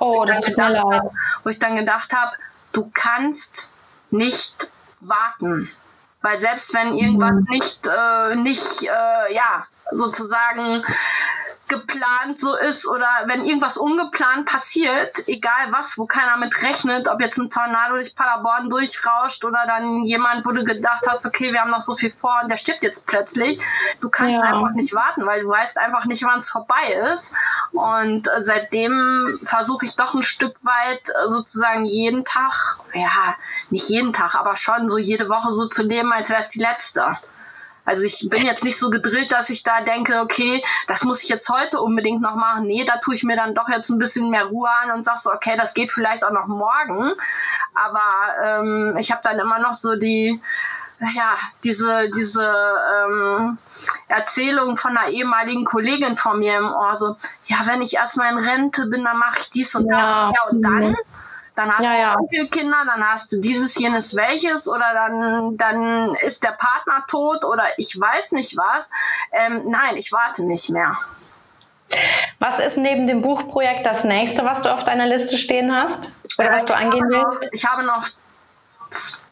Oh, das tut mir leid. Wo ich dann gedacht habe, du kannst nicht warten. Weil selbst wenn irgendwas mhm. nicht, äh, nicht äh, ja, sozusagen geplant so ist oder wenn irgendwas ungeplant passiert, egal was, wo keiner mit rechnet, ob jetzt ein Tornado durch Paderborn durchrauscht oder dann jemand, wo du gedacht hast, okay, wir haben noch so viel vor und der stirbt jetzt plötzlich, du kannst ja. einfach nicht warten, weil du weißt einfach nicht, wann es vorbei ist. Und seitdem versuche ich doch ein Stück weit sozusagen jeden Tag, ja, nicht jeden Tag, aber schon so jede Woche so zu leben, als wäre es die letzte. Also ich bin jetzt nicht so gedrillt, dass ich da denke, okay, das muss ich jetzt heute unbedingt noch machen. Nee, da tue ich mir dann doch jetzt ein bisschen mehr Ruhe an und sag so, okay, das geht vielleicht auch noch morgen. Aber ähm, ich habe dann immer noch so die, ja, diese, diese ähm, Erzählung von einer ehemaligen Kollegin von mir im Ohr, so, ja, wenn ich erstmal in Rente bin, dann mache ich dies und das. Ja, ja und dann? Dann hast ja, du ja. Kinder, dann hast du dieses, jenes, welches oder dann, dann ist der Partner tot oder ich weiß nicht was. Ähm, nein, ich warte nicht mehr. Was ist neben dem Buchprojekt das nächste, was du auf deiner Liste stehen hast? Oder äh, was du angehen willst? Ich habe noch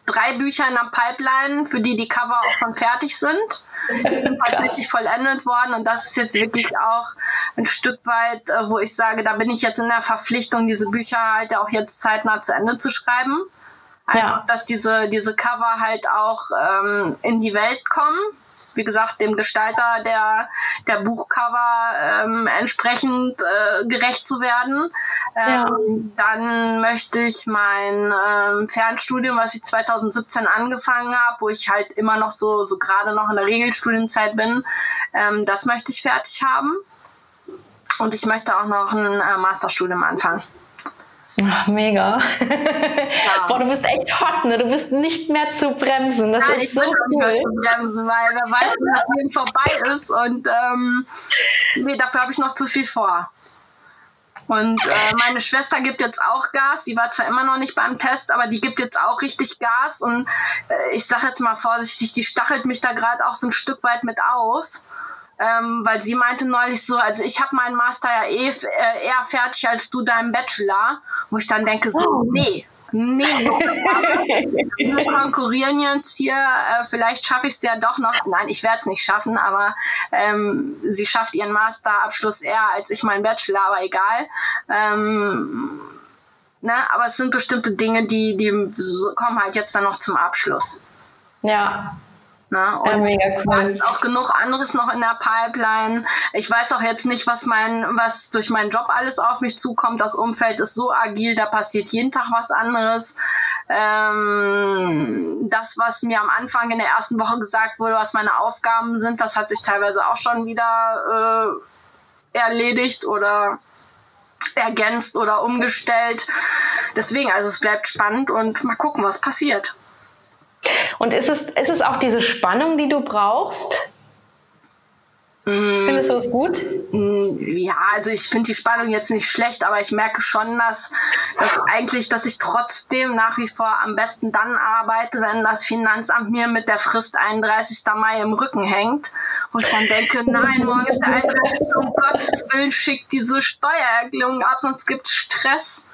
drei Bücher in der Pipeline, für die die Cover auch schon fertig sind. Die sind halt richtig vollendet worden und das ist jetzt wirklich auch ein Stück weit, äh, wo ich sage, da bin ich jetzt in der Verpflichtung, diese Bücher halt auch jetzt zeitnah zu Ende zu schreiben. Einfach, ja. dass diese, diese Cover halt auch ähm, in die Welt kommen. Wie gesagt, dem Gestalter der, der Buchcover ähm, entsprechend äh, gerecht zu werden. Ähm, ja. Dann möchte ich mein ähm, Fernstudium, was ich 2017 angefangen habe, wo ich halt immer noch so, so gerade noch in der Regelstudienzeit bin, ähm, das möchte ich fertig haben. Und ich möchte auch noch ein äh, Masterstudium anfangen. Ach, mega. Ja. Boah, du bist echt hot, ne? Du bist nicht mehr zu bremsen. Das ja, ist so cool. Nicht mehr zu bremsen, weil wer weiß, wenn das Leben vorbei ist. Und ähm, nee, dafür habe ich noch zu viel vor. Und äh, meine Schwester gibt jetzt auch Gas. Die war zwar immer noch nicht beim Test, aber die gibt jetzt auch richtig Gas. Und äh, ich sage jetzt mal vorsichtig, die stachelt mich da gerade auch so ein Stück weit mit auf ähm, weil sie meinte neulich so, also ich habe meinen Master ja eh äh, eher fertig als du deinen Bachelor, wo ich dann denke so, oh. nee, Nee, wir konkurrieren jetzt hier. Äh, vielleicht schaffe ich es ja doch noch. Nein, ich werde es nicht schaffen, aber ähm, sie schafft ihren Masterabschluss eher als ich meinen Bachelor, aber egal. Ähm, ne? Aber es sind bestimmte Dinge, die, die kommen halt jetzt dann noch zum Abschluss. Ja. Ne? Und ja, cool. auch genug anderes noch in der Pipeline. Ich weiß auch jetzt nicht, was mein, was durch meinen Job alles auf mich zukommt. Das Umfeld ist so agil, da passiert jeden Tag was anderes. Ähm, das, was mir am Anfang in der ersten Woche gesagt wurde, was meine Aufgaben sind, das hat sich teilweise auch schon wieder äh, erledigt oder ergänzt oder umgestellt. Deswegen, also es bleibt spannend und mal gucken, was passiert. Und ist es, ist es auch diese Spannung, die du brauchst? Mm. Findest du es gut? Mm, ja, also ich finde die Spannung jetzt nicht schlecht, aber ich merke schon, dass, dass eigentlich, dass ich trotzdem nach wie vor am besten dann arbeite, wenn das Finanzamt mir mit der Frist 31. Mai im Rücken hängt. Und ich dann denke, nein, morgen ist der 31. Um Gottes Willen, schickt diese Steuererklärung ab, sonst gibt es Stress.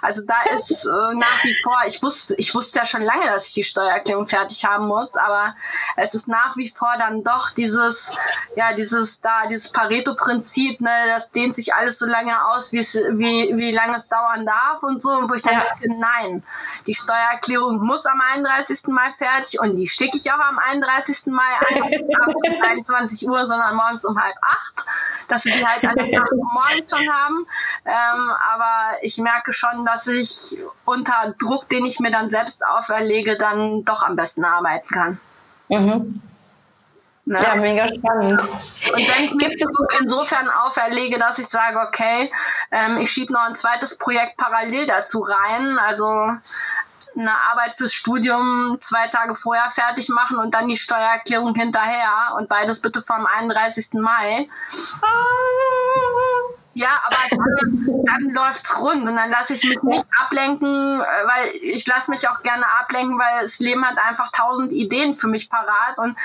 Also da ist äh, nach wie vor, ich wusste, ich wusste ja schon lange, dass ich die Steuererklärung fertig haben muss, aber es ist nach wie vor dann doch dieses, ja, dieses da, dieses Pareto-Prinzip, ne, das dehnt sich alles so lange aus, wie, wie, wie lange es dauern darf und so, und wo ich dann ja. denke, nein, die Steuererklärung muss am 31. Mai fertig und die schicke ich auch am 31. Mai an, abends um 21 Uhr, sondern morgens um halb acht, dass sie die halt an Tag morgens schon haben. Ähm, aber ich merke schon, dass ich unter Druck, den ich mir dann selbst auferlege, dann doch am besten arbeiten kann. Mhm. Ne? Ja, mega spannend. Und wenn ich mir insofern auferlege, dass ich sage, okay, ähm, ich schiebe noch ein zweites Projekt parallel dazu rein, also eine Arbeit fürs Studium zwei Tage vorher fertig machen und dann die Steuererklärung hinterher und beides bitte vom 31. Mai. Ja, aber dann, dann läuft's rund und dann lasse ich mich nicht ablenken, äh, weil ich lasse mich auch gerne ablenken, weil das Leben hat einfach tausend Ideen für mich parat und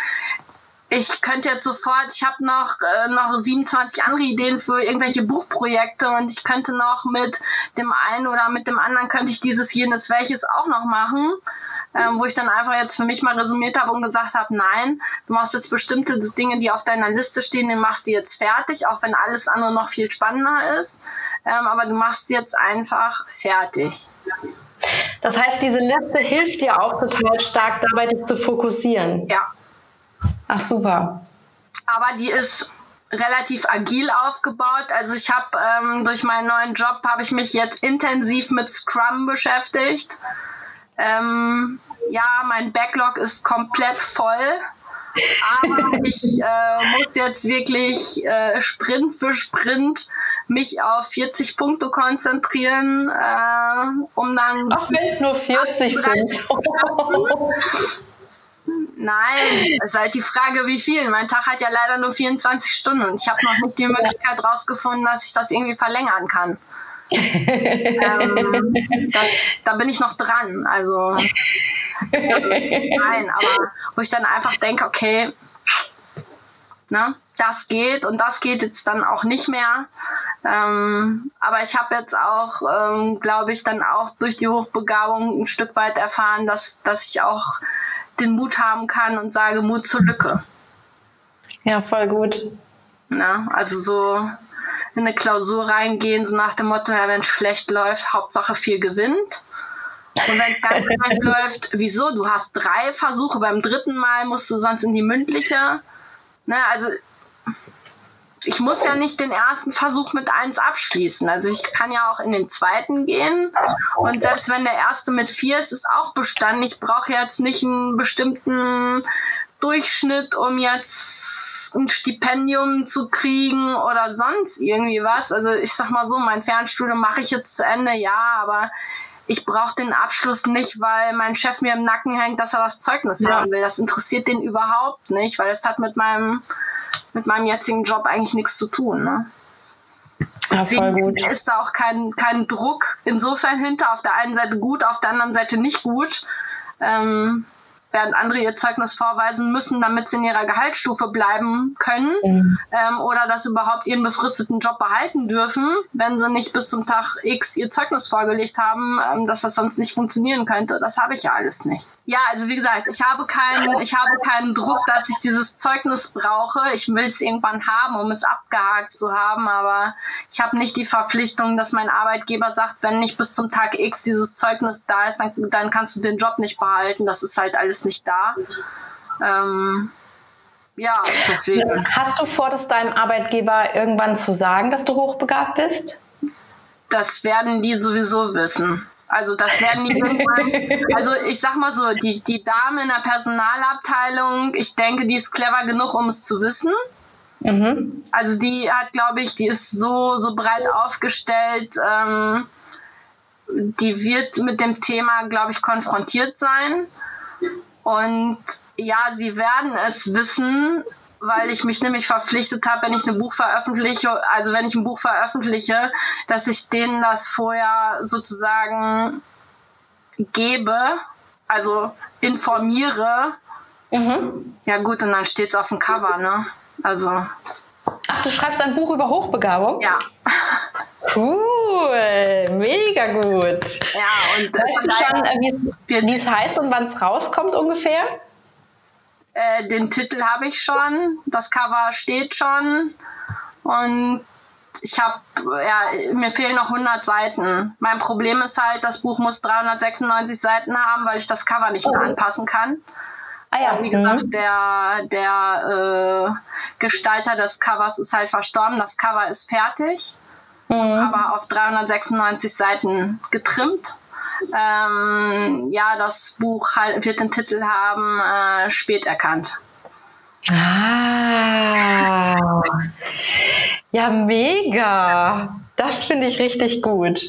ich könnte jetzt sofort, ich habe noch, äh, noch 27 andere Ideen für irgendwelche Buchprojekte und ich könnte noch mit dem einen oder mit dem anderen könnte ich dieses, jenes, welches auch noch machen ähm, wo ich dann einfach jetzt für mich mal resümiert habe und gesagt habe, nein, du machst jetzt bestimmte Dinge, die auf deiner Liste stehen, die machst du jetzt fertig, auch wenn alles andere noch viel spannender ist. Ähm, aber du machst jetzt einfach fertig. Das heißt, diese Liste hilft dir auch total stark dabei, dich zu fokussieren. Ja. Ach super. Aber die ist relativ agil aufgebaut. Also ich habe ähm, durch meinen neuen Job habe ich mich jetzt intensiv mit Scrum beschäftigt. Ähm, ja, mein Backlog ist komplett voll. Aber ich äh, muss jetzt wirklich äh, Sprint für Sprint mich auf 40 Punkte konzentrieren, äh, um dann. Ach, wenn es nur 40 sind. Nein, es ist halt die Frage, wie viel. Mein Tag hat ja leider nur 24 Stunden und ich habe noch nicht die Möglichkeit rausgefunden, dass ich das irgendwie verlängern kann ähm, da, da, bin ich noch dran. Also nein, aber wo ich dann einfach denke, okay, ne, das geht und das geht jetzt dann auch nicht mehr. Ähm, aber ich habe jetzt auch, ähm, glaube ich, dann auch durch die Hochbegabung ein Stück weit erfahren, dass, dass ich auch den Mut haben kann und sage Mut zur Lücke. Ja, voll gut. Na, also so in eine Klausur reingehen, so nach dem Motto, ja, wenn es schlecht läuft, Hauptsache viel gewinnt. Und wenn es ganz schlecht läuft, wieso? Du hast drei Versuche, beim dritten Mal musst du sonst in die mündliche. ne, also ich muss ja nicht den ersten Versuch mit eins abschließen. Also ich kann ja auch in den zweiten gehen. Und selbst wenn der erste mit vier ist, ist auch bestanden. Ich brauche jetzt nicht einen bestimmten Durchschnitt, um jetzt ein Stipendium zu kriegen oder sonst irgendwie was. Also ich sag mal so, mein Fernstudium mache ich jetzt zu Ende, ja, aber ich brauche den Abschluss nicht, weil mein Chef mir im Nacken hängt, dass er das Zeugnis ja. haben will. Das interessiert den überhaupt nicht, weil es hat mit meinem mit meinem jetzigen Job eigentlich nichts zu tun. Ne? Ja, Deswegen ist da auch kein, kein Druck insofern hinter. Auf der einen Seite gut, auf der anderen Seite nicht gut. Ähm, während andere ihr Zeugnis vorweisen müssen, damit sie in ihrer Gehaltsstufe bleiben können mhm. ähm, oder dass sie überhaupt ihren befristeten Job behalten dürfen, wenn sie nicht bis zum Tag X ihr Zeugnis vorgelegt haben, ähm, dass das sonst nicht funktionieren könnte. Das habe ich ja alles nicht. Ja, also wie gesagt, ich habe keinen, ich habe keinen Druck, dass ich dieses Zeugnis brauche. Ich will es irgendwann haben, um es abgehakt zu haben, aber ich habe nicht die Verpflichtung, dass mein Arbeitgeber sagt, wenn nicht bis zum Tag X dieses Zeugnis da ist, dann, dann kannst du den Job nicht behalten. Das ist halt alles nicht da. Ähm, ja, deswegen. Hast du vor, das deinem Arbeitgeber irgendwann zu sagen, dass du hochbegabt bist? Das werden die sowieso wissen. Also das werden die irgendwann, also ich sag mal so, die, die Dame in der Personalabteilung, ich denke, die ist clever genug, um es zu wissen. Mhm. Also die hat, glaube ich, die ist so, so breit aufgestellt, ähm, die wird mit dem Thema, glaube ich, konfrontiert sein. Und ja, sie werden es wissen, weil ich mich nämlich verpflichtet habe, wenn ich ein Buch veröffentliche, also wenn ich ein Buch veröffentliche, dass ich denen das vorher sozusagen gebe, also informiere. Mhm. Ja gut, und dann steht es auf dem Cover, ne? Also. Ach, du schreibst ein Buch über Hochbegabung? Ja. Cool, mega gut. Ja, und weißt du schon, äh, wie es heißt und wann es rauskommt ungefähr? Äh, den Titel habe ich schon, das Cover steht schon und ich habe, ja, mir fehlen noch 100 Seiten. Mein Problem ist halt, das Buch muss 396 Seiten haben, weil ich das Cover nicht mehr anpassen kann. Ah ja. Wie gesagt, mhm. der, der äh, Gestalter des Covers ist halt verstorben. Das Cover ist fertig, mhm. aber auf 396 Seiten getrimmt. Ähm, ja, das Buch halt, wird den Titel haben, äh, spät erkannt. Ah, ja, mega. Das finde ich richtig gut.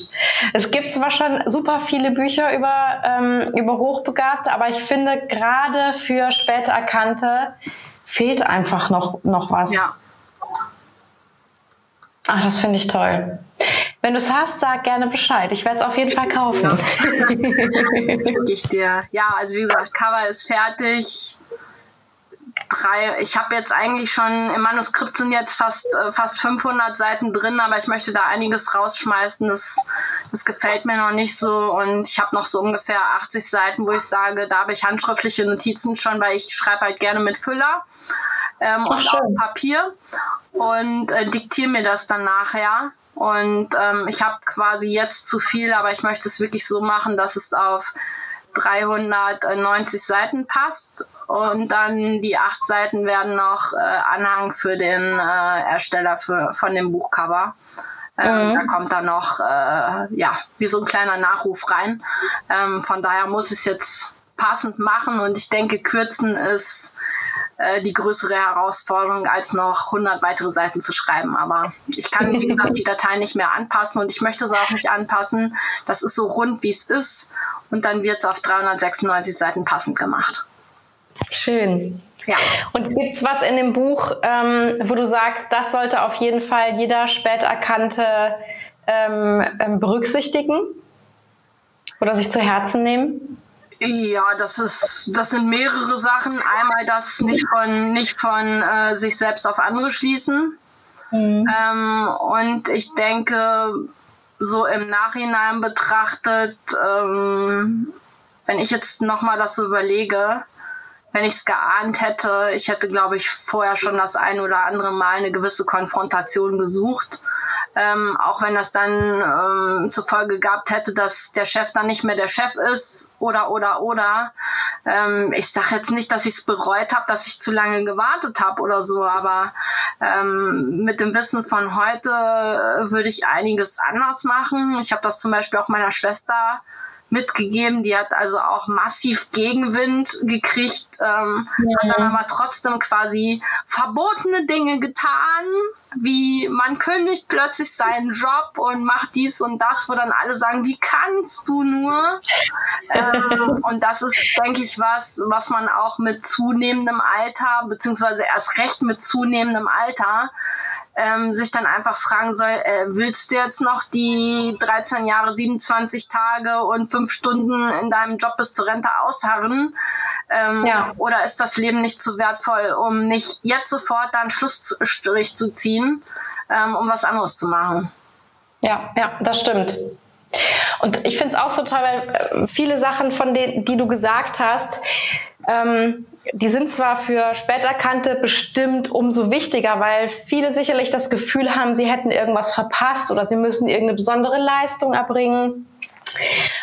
Es gibt zwar schon super viele Bücher über, ähm, über Hochbegabte, aber ich finde gerade für später Erkannte fehlt einfach noch, noch was. Ja. Ach, das finde ich toll. Wenn du es hast, sag gerne Bescheid. Ich werde es auf jeden Fall kaufen. Ja. ich dir. Ja, also wie gesagt, Cover ist fertig. Drei, ich habe jetzt eigentlich schon im Manuskript sind jetzt fast äh, fast 500 Seiten drin, aber ich möchte da einiges rausschmeißen. Das, das gefällt mir noch nicht so und ich habe noch so ungefähr 80 Seiten, wo ich sage, da habe ich handschriftliche Notizen schon, weil ich schreibe halt gerne mit Füller ähm, Ach, und schön. auf Papier und äh, diktiere mir das dann nachher. Und ähm, ich habe quasi jetzt zu viel, aber ich möchte es wirklich so machen, dass es auf 390 Seiten passt. Und dann die acht Seiten werden noch äh, Anhang für den äh, Ersteller für, von dem Buchcover. Ähm, mhm. Da kommt dann noch, äh, ja, wie so ein kleiner Nachruf rein. Ähm, von daher muss es jetzt passend machen und ich denke, kürzen ist äh, die größere Herausforderung, als noch 100 weitere Seiten zu schreiben. Aber ich kann, wie gesagt, die Datei nicht mehr anpassen und ich möchte sie auch nicht anpassen. Das ist so rund, wie es ist. Und dann wird es auf 396 Seiten passend gemacht. Schön. Ja. Und gibt es was in dem Buch, ähm, wo du sagst, das sollte auf jeden Fall jeder Späterkannte ähm, ähm berücksichtigen oder sich zu Herzen nehmen? Ja, das ist, das sind mehrere Sachen. Einmal das nicht von, nicht von äh, sich selbst auf andere schließen. Mhm. Ähm, und ich denke, so im Nachhinein betrachtet, ähm, wenn ich jetzt nochmal das so überlege, wenn ich es geahnt hätte, ich hätte, glaube ich, vorher schon das ein oder andere Mal eine gewisse Konfrontation gesucht Ähm, auch wenn das dann ähm, zur Folge gehabt hätte, dass der Chef dann nicht mehr der Chef ist oder oder oder. Ähm, ich sage jetzt nicht, dass ich es bereut habe, dass ich zu lange gewartet habe oder so, aber ähm, mit dem Wissen von heute äh, würde ich einiges anders machen. Ich habe das zum Beispiel auch meiner Schwester mitgegeben. Die hat also auch massiv Gegenwind gekriegt, ähm, ja. hat dann aber trotzdem quasi verbotene Dinge getan, wie man kündigt plötzlich seinen Job und macht dies und das, wo dann alle sagen, wie kannst du nur? ähm, und das ist, denke ich, was, was man auch mit zunehmendem Alter, beziehungsweise erst recht mit zunehmendem Alter, ähm, sich dann einfach fragen soll, äh, willst du jetzt noch die 13 Jahre, 27 Tage und fünf Stunden in deinem Job bis zur Rente ausharren? Ähm, ja. Oder ist das Leben nicht zu wertvoll, um nicht jetzt sofort da einen Schlussstrich zu ziehen, ähm, um was anderes zu machen? Ja, ja, das stimmt. Und ich finde es auch so toll, weil äh, viele Sachen von denen, die du gesagt hast, ähm, die sind zwar für Späterkannte bestimmt umso wichtiger, weil viele sicherlich das Gefühl haben, sie hätten irgendwas verpasst oder sie müssen irgendeine besondere Leistung erbringen.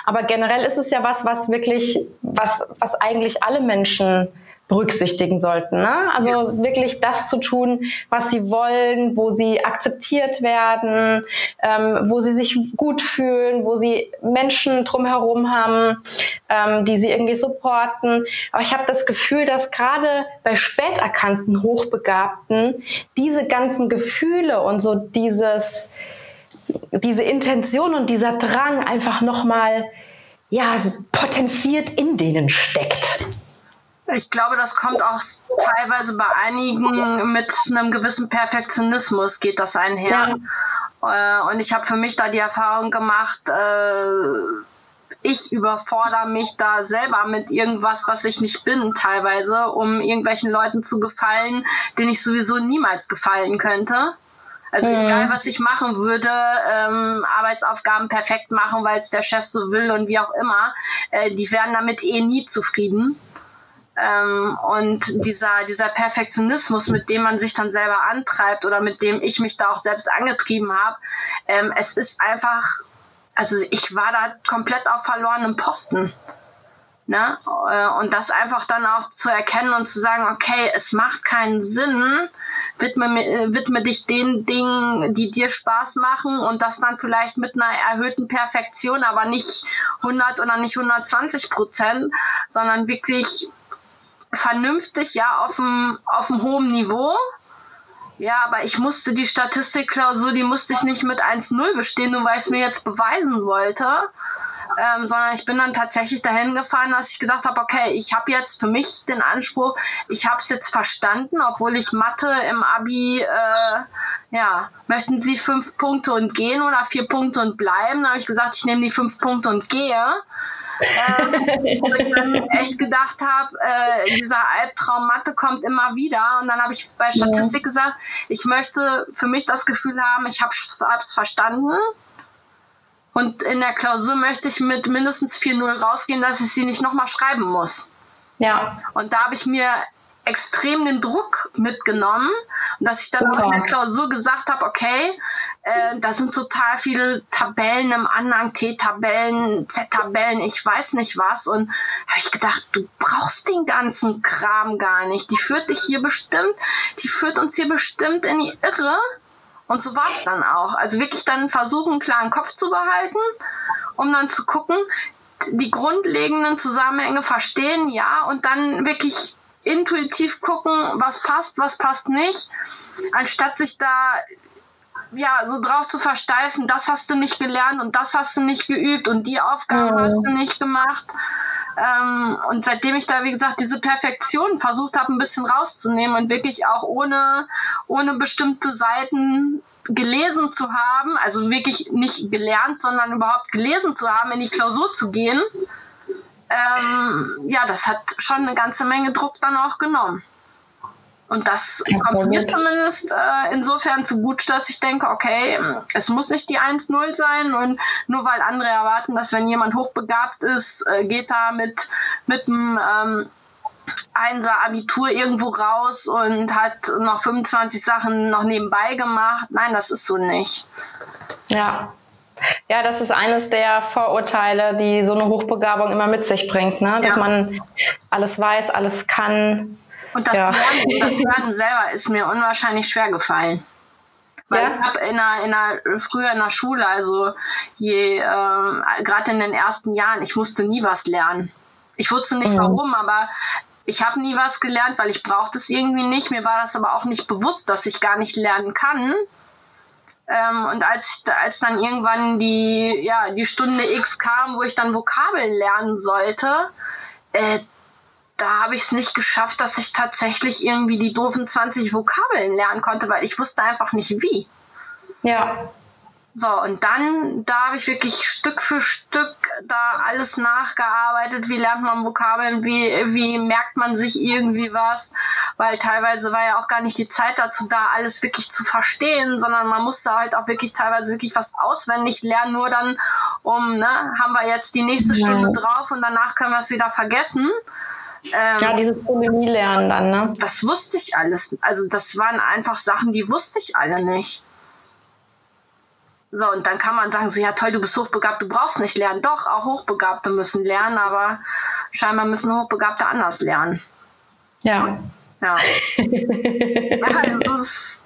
Aber generell ist es ja was, was wirklich, was, was eigentlich alle Menschen berücksichtigen sollten. Ne? Also ja. wirklich das zu tun, was sie wollen, wo sie akzeptiert werden, ähm, wo sie sich gut fühlen, wo sie Menschen drumherum haben, ähm, die sie irgendwie supporten. Aber ich habe das Gefühl, dass gerade bei späterkannten Hochbegabten diese ganzen Gefühle und so dieses, diese Intention und dieser Drang einfach nochmal ja, potenziert in denen steckt. Ich glaube, das kommt auch teilweise bei einigen mit einem gewissen Perfektionismus geht das einher. Ja. Äh, und ich habe für mich da die Erfahrung gemacht, äh, ich überfordere mich da selber mit irgendwas, was ich nicht bin, teilweise, um irgendwelchen Leuten zu gefallen, denen ich sowieso niemals gefallen könnte. Also mhm. egal, was ich machen würde, ähm, Arbeitsaufgaben perfekt machen, weil es der Chef so will und wie auch immer, äh, die werden damit eh nie zufrieden. Ähm, und dieser, dieser Perfektionismus, mit dem man sich dann selber antreibt oder mit dem ich mich da auch selbst angetrieben habe, ähm, es ist einfach, also ich war da komplett auf verlorenem Posten. Ne? Äh, und das einfach dann auch zu erkennen und zu sagen, okay, es macht keinen Sinn, widme, widme dich den Dingen, die dir Spaß machen und das dann vielleicht mit einer erhöhten Perfektion, aber nicht 100 oder nicht 120 Prozent, sondern wirklich vernünftig, ja, auf dem, auf dem hohen Niveau. Ja, aber ich musste die Statistikklausur, die musste ich nicht mit 1-0 bestehen, nur weil ich es mir jetzt beweisen wollte. Ähm, sondern ich bin dann tatsächlich dahin gefahren, dass ich gedacht habe, okay, ich habe jetzt für mich den Anspruch, ich habe es jetzt verstanden, obwohl ich Mathe im Abi, äh, ja, möchten Sie fünf Punkte und gehen oder vier Punkte und bleiben? Da habe ich gesagt, ich nehme die fünf Punkte und gehe ähm, wo ich dann echt gedacht habe, äh, dieser Albtraum Mathe kommt immer wieder. Und dann habe ich bei Statistik ja. gesagt, ich möchte für mich das Gefühl haben, ich habe es verstanden. Und in der Klausur möchte ich mit mindestens 4-0 rausgehen, dass ich sie nicht nochmal schreiben muss. Ja. Und da habe ich mir extrem den Druck mitgenommen und dass ich dann Super. auch in der Klausur gesagt habe, okay, äh, da sind total viele Tabellen im Anhang, T-Tabellen, Z-Tabellen, ich weiß nicht was und habe ich gedacht, du brauchst den ganzen Kram gar nicht. Die führt dich hier bestimmt, die führt uns hier bestimmt in die Irre. Und so war es dann auch. Also wirklich dann versuchen, einen klaren Kopf zu behalten, um dann zu gucken, die grundlegenden Zusammenhänge verstehen, ja, und dann wirklich intuitiv gucken, was passt, was passt nicht, anstatt sich da ja so drauf zu versteifen, das hast du nicht gelernt und das hast du nicht geübt und die Aufgabe oh. hast du nicht gemacht. Ähm, und seitdem ich da, wie gesagt, diese Perfektion versucht habe, ein bisschen rauszunehmen und wirklich auch ohne, ohne bestimmte Seiten gelesen zu haben, also wirklich nicht gelernt, sondern überhaupt gelesen zu haben, in die Klausur zu gehen, ähm, ja, das hat schon eine ganze Menge Druck dann auch genommen. Und das kommt mir zumindest äh, insofern zu gut, dass ich denke, okay, es muss nicht die 1-0 sein und nur weil andere erwarten, dass wenn jemand hochbegabt ist, äh, geht da mit, mit einem ähm, Einser Abitur irgendwo raus und hat noch 25 Sachen noch nebenbei gemacht. Nein, das ist so nicht. Ja. Ja, das ist eines der Vorurteile, die so eine Hochbegabung immer mit sich bringt, ne? dass ja. man alles weiß, alles kann. Und das, ja. Lernen, das Lernen selber ist mir unwahrscheinlich schwer gefallen. Weil ja. ich habe in der, in der, früher in der Schule, also je, ähm, gerade in den ersten Jahren, ich musste nie was lernen. Ich wusste nicht mhm. warum, aber ich habe nie was gelernt, weil ich brauchte es irgendwie nicht. Mir war das aber auch nicht bewusst, dass ich gar nicht lernen kann. Ähm, und als, als dann irgendwann die, ja, die Stunde X kam, wo ich dann Vokabeln lernen sollte, äh, da habe ich es nicht geschafft, dass ich tatsächlich irgendwie die doofen 20 Vokabeln lernen konnte, weil ich wusste einfach nicht wie. Ja. So, und dann, da habe ich wirklich Stück für Stück da alles nachgearbeitet. Wie lernt man Vokabeln? Wie, wie merkt man sich irgendwie was? Weil teilweise war ja auch gar nicht die Zeit dazu da, alles wirklich zu verstehen, sondern man musste halt auch wirklich teilweise wirklich was auswendig lernen, nur dann, um, ne, haben wir jetzt die nächste Stunde drauf und danach können wir es wieder vergessen. Ähm, ja, dieses Polemie lernen dann, ne? Das wusste ich alles. Also das waren einfach Sachen, die wusste ich alle nicht. So, und dann kann man sagen, so, ja toll, du bist hochbegabt, du brauchst nicht lernen. Doch, auch Hochbegabte müssen lernen, aber scheinbar müssen Hochbegabte anders lernen. Ja. Ja. ja das ist,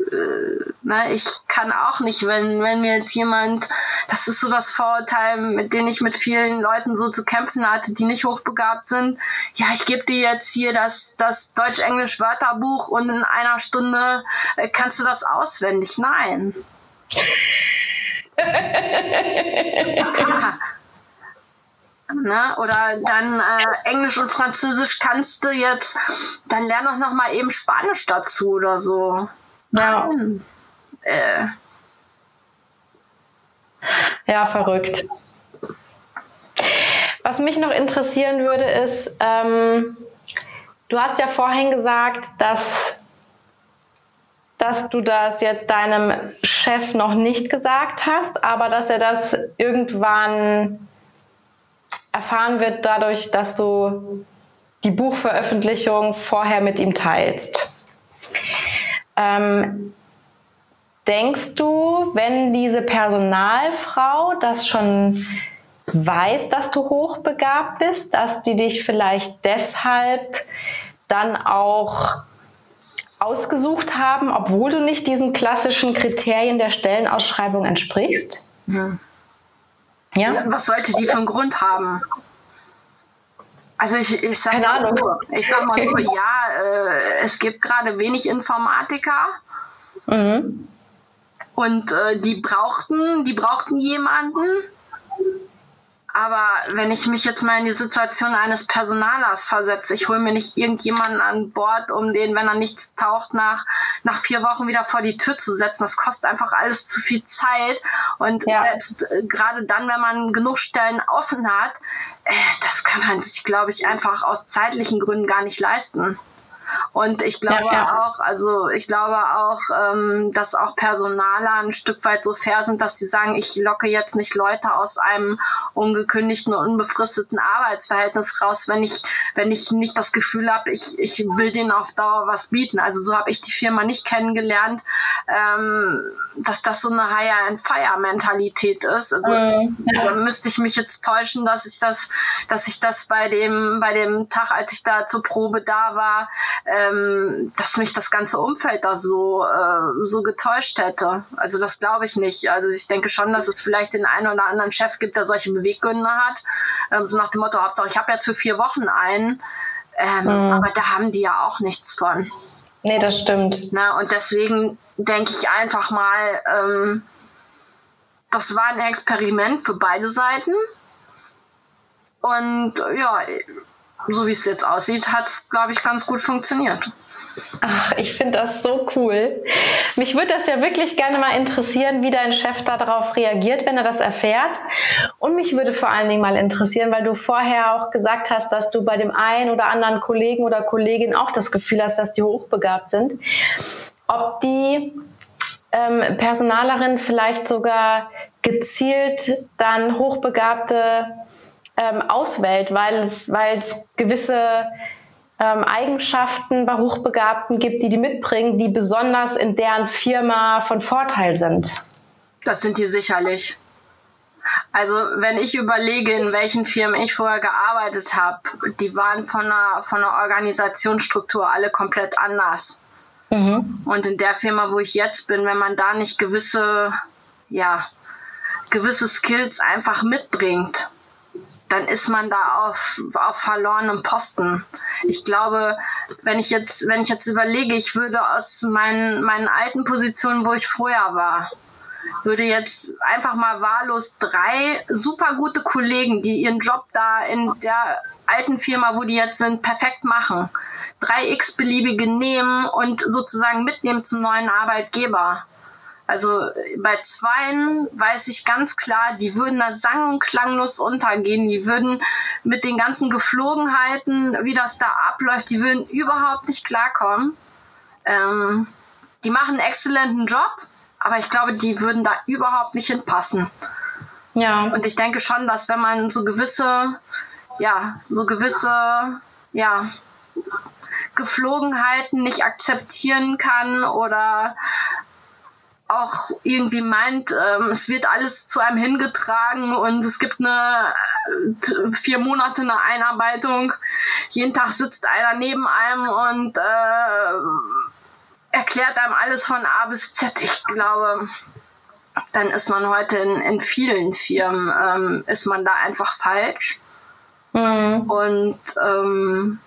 äh, ne, ich kann auch nicht, wenn, wenn mir jetzt jemand, das ist so das Vorurteil, mit dem ich mit vielen Leuten so zu kämpfen hatte, die nicht hochbegabt sind. Ja, ich gebe dir jetzt hier das, das Deutsch-Englisch-Wörterbuch und in einer Stunde äh, kannst du das auswendig. Nein. ne? Oder dann äh, Englisch und Französisch kannst du jetzt, dann lern doch noch mal eben Spanisch dazu oder so. Ja. Äh. Ja, verrückt. Was mich noch interessieren würde, ist, ähm, du hast ja vorhin gesagt, dass dass du das jetzt deinem Chef noch nicht gesagt hast, aber dass er das irgendwann erfahren wird dadurch, dass du die Buchveröffentlichung vorher mit ihm teilst. Ähm, denkst du, wenn diese Personalfrau das schon weiß, dass du hochbegabt bist, dass die dich vielleicht deshalb dann auch ausgesucht haben, obwohl du nicht diesen klassischen Kriterien der Stellenausschreibung entsprichst? Ja. ja? Was sollte die für einen Grund haben? Also ich, ich sage mal, nur, ich sag mal nur, ja, äh, es gibt gerade wenig Informatiker. Mhm. Und äh, die brauchten, die brauchten jemanden. Aber wenn ich mich jetzt mal in die Situation eines Personalers versetze, ich hole mir nicht irgendjemanden an Bord, um den, wenn er nichts taucht, nach, nach vier Wochen wieder vor die Tür zu setzen. Das kostet einfach alles zu viel Zeit. Und ja. selbst äh, gerade dann, wenn man genug Stellen offen hat, äh, das kann man sich, glaube ich, einfach aus zeitlichen Gründen gar nicht leisten. Und ich glaube ja, ja. auch, also ich glaube auch, ähm, dass auch Personaler ein Stück weit so fair sind, dass sie sagen, ich locke jetzt nicht Leute aus einem ungekündigten und unbefristeten Arbeitsverhältnis raus, wenn ich, wenn ich nicht das Gefühl habe, ich, ich will denen auf Dauer was bieten. Also so habe ich die Firma nicht kennengelernt, ähm, dass das so eine Hire-and-Fire-Mentalität ist. Also mhm. da müsste ich mich jetzt täuschen, dass ich das, dass ich das bei dem, bei dem Tag, als ich da zur Probe da war, ähm, dass mich das ganze Umfeld da so, äh, so getäuscht hätte. Also das glaube ich nicht. Also ich denke schon, dass es vielleicht den einen oder anderen Chef gibt, der solche Beweggründe hat. Ähm, so nach dem Motto, Hauptsache, ich habe jetzt für vier Wochen einen. Ähm, mhm. Aber da haben die ja auch nichts von. Nee, das stimmt. Na, und deswegen denke ich einfach mal, ähm, das war ein Experiment für beide Seiten. Und ja, so wie es jetzt aussieht, hat es, glaube ich, ganz gut funktioniert. Ach, ich finde das so cool. Mich würde das ja wirklich gerne mal interessieren, wie dein Chef darauf reagiert, wenn er das erfährt. Und mich würde vor allen Dingen mal interessieren, weil du vorher auch gesagt hast, dass du bei dem einen oder anderen Kollegen oder Kollegin auch das Gefühl hast, dass die hochbegabt sind. Ob die ähm, Personalerin vielleicht sogar gezielt dann hochbegabte ähm, auswählt, weil es, weil es gewisse ähm, Eigenschaften bei Hochbegabten gibt, die die mitbringen, die besonders in deren Firma von Vorteil sind. Das sind die sicherlich. Also wenn ich überlege, in welchen Firmen ich vorher gearbeitet habe, die waren von der, von der Organisationsstruktur alle komplett anders. Mhm. Und in der Firma, wo ich jetzt bin, wenn man da nicht gewisse, ja, gewisse Skills einfach mitbringt, dann ist man da auf, auf verlorenem Posten. Ich glaube, wenn ich jetzt, wenn ich jetzt überlege, ich würde aus meinen, meinen alten Positionen, wo ich vorher war, würde jetzt einfach mal wahllos drei super gute Kollegen, die ihren Job da in der alten Firma, wo die jetzt sind, perfekt machen, drei x-beliebige nehmen und sozusagen mitnehmen zum neuen Arbeitgeber. Also bei zweien weiß ich ganz klar, die würden da sang- und klanglos untergehen. Die würden mit den ganzen Geflogenheiten, wie das da abläuft, die würden überhaupt nicht klarkommen. Ähm, die machen einen exzellenten Job, aber ich glaube, die würden da überhaupt nicht hinpassen. Ja. Und ich denke schon, dass wenn man so gewisse, ja, so gewisse, ja, Geflogenheiten nicht akzeptieren kann oder auch irgendwie meint, ähm, es wird alles zu einem hingetragen und es gibt eine äh, vier Monate eine Einarbeitung. Jeden Tag sitzt einer neben einem und äh, erklärt einem alles von A bis Z. Ich glaube, dann ist man heute in, in vielen Firmen, ähm, ist man da einfach falsch. Mhm. Und ähm,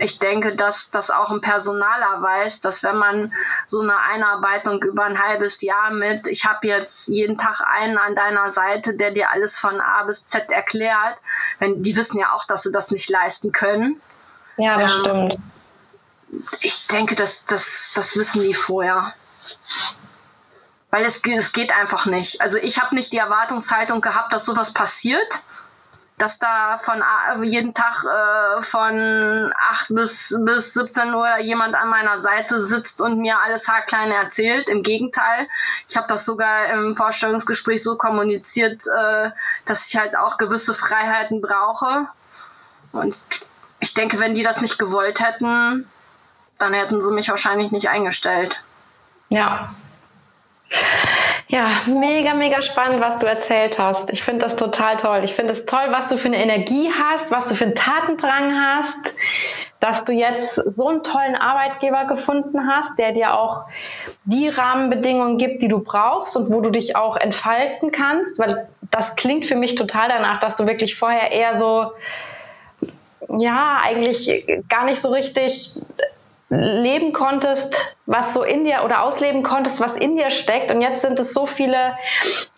ich denke, dass das auch ein Personaler weiß, dass wenn man so eine Einarbeitung über ein halbes Jahr mit, ich habe jetzt jeden Tag einen an deiner Seite, der dir alles von A bis Z erklärt, wenn die wissen ja auch, dass sie das nicht leisten können. Ja, das ähm, stimmt ich denke, das, das, das wissen die vorher. Weil es, es geht einfach nicht. Also ich habe nicht die Erwartungshaltung gehabt, dass sowas passiert. Dass da von jeden Tag äh, von 8 bis, bis 17 Uhr jemand an meiner Seite sitzt und mir alles haarklein erzählt. Im Gegenteil, ich habe das sogar im Vorstellungsgespräch so kommuniziert, äh, dass ich halt auch gewisse Freiheiten brauche. Und ich denke, wenn die das nicht gewollt hätten, dann hätten sie mich wahrscheinlich nicht eingestellt. Ja. Ja, mega, mega spannend, was du erzählt hast. Ich finde das total toll. Ich finde es toll, was du für eine Energie hast, was du für einen Tatendrang hast, dass du jetzt so einen tollen Arbeitgeber gefunden hast, der dir auch die Rahmenbedingungen gibt, die du brauchst und wo du dich auch entfalten kannst, weil das klingt für mich total danach, dass du wirklich vorher eher so, ja, eigentlich gar nicht so richtig leben konntest, was so in dir oder ausleben konntest, was in dir steckt. Und jetzt sind es so viele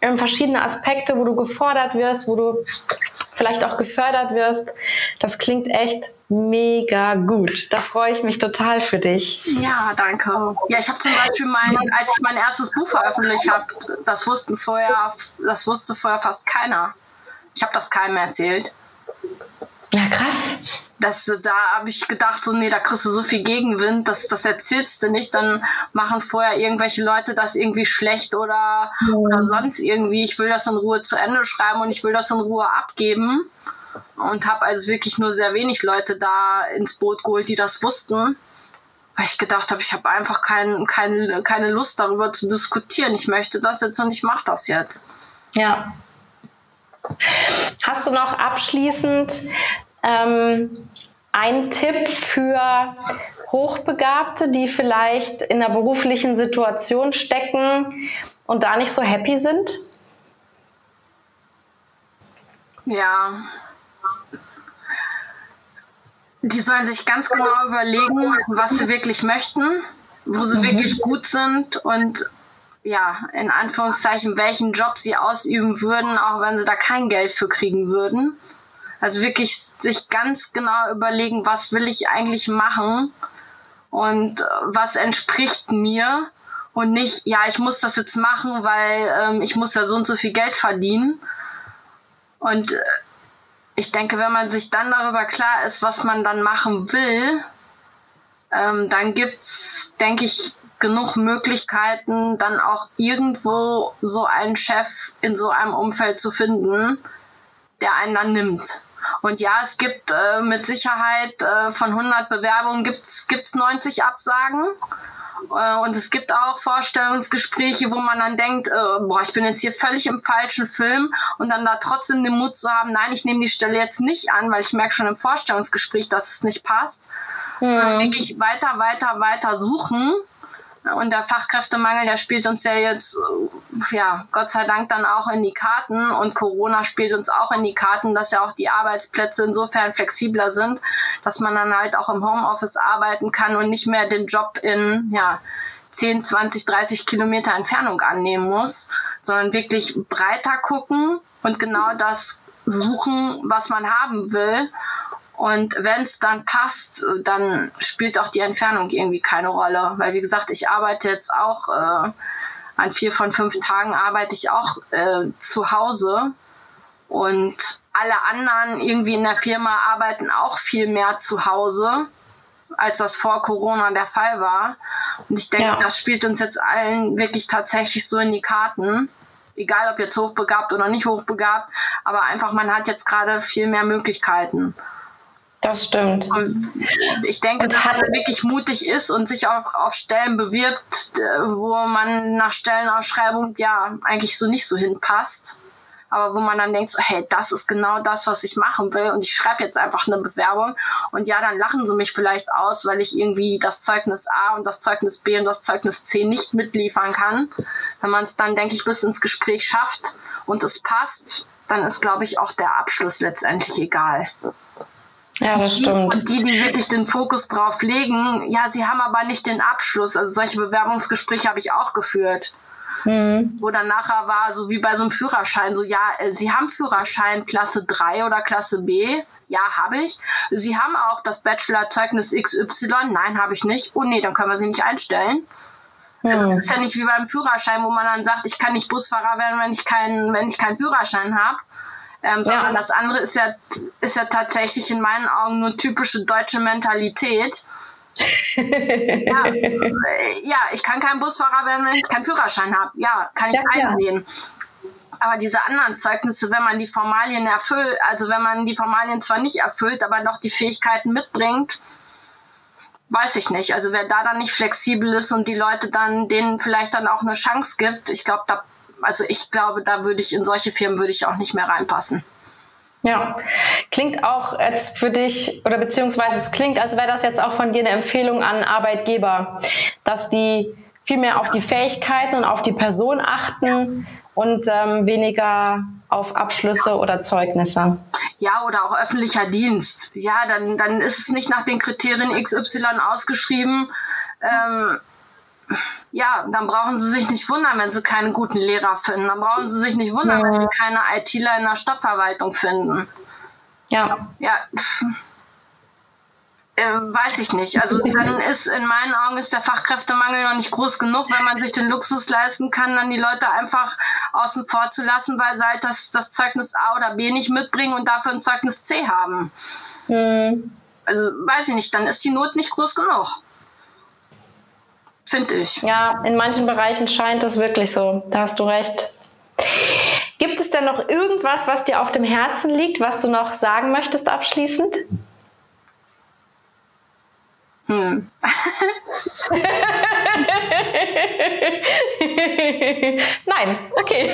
ähm, verschiedene Aspekte, wo du gefordert wirst, wo du vielleicht auch gefördert wirst. Das klingt echt mega gut. Da freue ich mich total für dich. Ja, danke. Ja, ich habe zum Beispiel mein, als ich mein erstes Buch veröffentlicht habe, das wussten vorher, das wusste vorher fast keiner. Ich habe das keinem erzählt. Ja, krass das, da habe ich gedacht, so, nee, da kriegst du so viel Gegenwind, das, das erzählst du nicht, dann machen vorher irgendwelche Leute das irgendwie schlecht oder, ja. oder sonst irgendwie. Ich will das in Ruhe zu Ende schreiben und ich will das in Ruhe abgeben. Und habe also wirklich nur sehr wenig Leute da ins Boot geholt, die das wussten. Weil ich gedacht habe, ich habe einfach kein, kein, keine Lust darüber zu diskutieren. Ich möchte das jetzt und ich mache das jetzt. Ja. Hast du noch abschließend ähm, ein Tipp für Hochbegabte, die vielleicht in einer beruflichen Situation stecken und da nicht so happy sind? Ja. Die sollen sich ganz genau überlegen, was sie wirklich möchten, wo sie mhm. wirklich gut sind und ja, in Anführungszeichen, welchen Job sie ausüben würden, auch wenn sie da kein Geld für kriegen würden. Also wirklich sich ganz genau überlegen, was will ich eigentlich machen und äh, was entspricht mir und nicht, ja, ich muss das jetzt machen, weil ähm, ich muss ja so und so viel Geld verdienen. Und äh, ich denke, wenn man sich dann darüber klar ist, was man dann machen will, ähm, dann gibt's, denke ich, genug Möglichkeiten, dann auch irgendwo so einen Chef in so einem Umfeld zu finden, der einen dann nimmt. Und ja, es gibt äh, mit Sicherheit äh, von 100 Bewerbungen gibt's gibt's 90 Absagen. Äh, und es gibt auch Vorstellungsgespräche, wo man dann denkt, äh, boah, ich bin jetzt hier völlig im falschen Film und dann da trotzdem den Mut zu haben, nein, ich nehme die Stelle jetzt nicht an, weil ich merke schon im Vorstellungsgespräch, dass es nicht passt. Mhm. Dann wirklich weiter, weiter, weiter suchen und der Fachkräftemangel, der spielt uns ja jetzt, äh, ja, Gott sei Dank dann auch in die Karten. Und Corona spielt uns auch in die Karten, dass ja auch die Arbeitsplätze insofern flexibler sind, dass man dann halt auch im Homeoffice arbeiten kann und nicht mehr den Job in, ja, 10, 20, 30 Kilometer Entfernung annehmen muss, sondern wirklich breiter gucken und genau das suchen, was man haben will und wenn es dann passt, dann spielt auch die Entfernung irgendwie keine Rolle. Weil wie gesagt, ich arbeite jetzt auch äh, an vier von fünf Tagen arbeite ich auch äh, zu Hause und alle anderen irgendwie in der Firma arbeiten auch viel mehr zu Hause, als das vor Corona der Fall war. Und ich denke, ja. das spielt uns jetzt allen wirklich tatsächlich so in die Karten. Egal ob jetzt hochbegabt oder nicht hochbegabt, aber einfach man hat jetzt gerade viel mehr Möglichkeiten. Das stimmt. Und ich denke, dass man wirklich mutig ist und sich auch auf Stellen bewirbt, wo man nach Stellenausschreibung ja eigentlich so nicht so hinpasst. Aber wo man dann denkt, so, hey, das ist genau das, was ich machen will. Und ich schreibe jetzt einfach eine Bewerbung. Und ja, dann lachen sie mich vielleicht aus, weil ich irgendwie das Zeugnis A und das Zeugnis B und das Zeugnis C nicht mitliefern kann. Wenn man es dann, denke ich, bis ins Gespräch schafft und es passt, dann ist, glaube ich, auch der Abschluss letztendlich egal. Ja, das stimmt. Und die, die wirklich den Fokus drauf legen, ja, sie haben aber nicht den Abschluss. Also solche Bewerbungsgespräche habe ich auch geführt. Mhm. Wo dann nachher war, so wie bei so einem Führerschein, so, ja, äh, Sie haben Führerschein Klasse 3 oder Klasse B? Ja, habe ich. Sie haben auch das Bachelorzeugnis XY? Nein, habe ich nicht. Oh nee, dann können wir Sie nicht einstellen. Mhm. Es ist ja nicht wie beim Führerschein, wo man dann sagt, ich kann nicht Busfahrer werden, wenn ich keinen, wenn ich keinen Führerschein habe. Ähm, sondern ja. das andere ist ja, ist ja tatsächlich in meinen Augen nur typische deutsche Mentalität. ja, äh, ja, ich kann kein Busfahrer werden, wenn ich keinen Führerschein habe. Ja, kann ich ja, einsehen. Aber diese anderen Zeugnisse, wenn man die Formalien erfüllt, also wenn man die Formalien zwar nicht erfüllt, aber noch die Fähigkeiten mitbringt, weiß ich nicht. Also wer da dann nicht flexibel ist und die Leute dann denen vielleicht dann auch eine Chance gibt, ich glaube, da also ich glaube, da würde ich in solche Firmen würde ich auch nicht mehr reinpassen. Ja, klingt auch jetzt für dich oder beziehungsweise es klingt, als wäre das jetzt auch von dir eine Empfehlung an Arbeitgeber, dass die viel mehr auf die Fähigkeiten und auf die Person achten und ähm, weniger auf Abschlüsse oder Zeugnisse. Ja, oder auch öffentlicher Dienst. Ja, dann, dann ist es nicht nach den Kriterien XY ausgeschrieben. Ähm, ja, dann brauchen sie sich nicht wundern, wenn sie keine guten Lehrer finden. Dann brauchen sie sich nicht wundern, ja. wenn sie keine ITler in der Stadtverwaltung finden. Ja. Ja. Äh, weiß ich nicht. Also dann ist in meinen Augen ist der Fachkräftemangel noch nicht groß genug, wenn man sich den Luxus leisten kann, dann die Leute einfach außen vor zu lassen, weil sie halt das, das Zeugnis A oder B nicht mitbringen und dafür ein Zeugnis C haben. Mhm. Also weiß ich nicht, dann ist die Not nicht groß genug. Finde ich. Ja, in manchen Bereichen scheint das wirklich so. Da hast du recht. Gibt es denn noch irgendwas, was dir auf dem Herzen liegt, was du noch sagen möchtest abschließend? Hm. Nein, okay.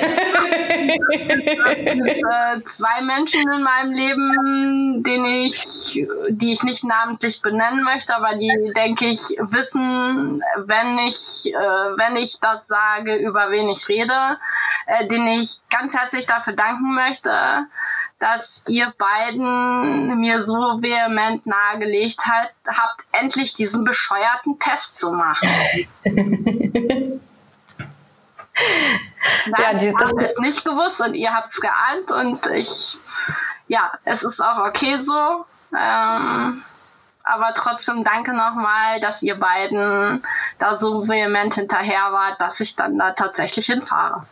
äh, zwei Menschen in meinem Leben, den ich, die ich nicht namentlich benennen möchte, aber die, denke ich, wissen, wenn ich, äh, wenn ich das sage, über wen ich rede, äh, den ich ganz herzlich dafür danken möchte dass ihr beiden mir so vehement nahegelegt hat, habt, endlich diesen bescheuerten Test zu machen. Nein, ja, die, ich habe es nicht gewusst und ihr habt es geahnt und ich, ja, es ist auch okay so. Ähm, aber trotzdem danke nochmal, dass ihr beiden da so vehement hinterher wart, dass ich dann da tatsächlich hinfahre.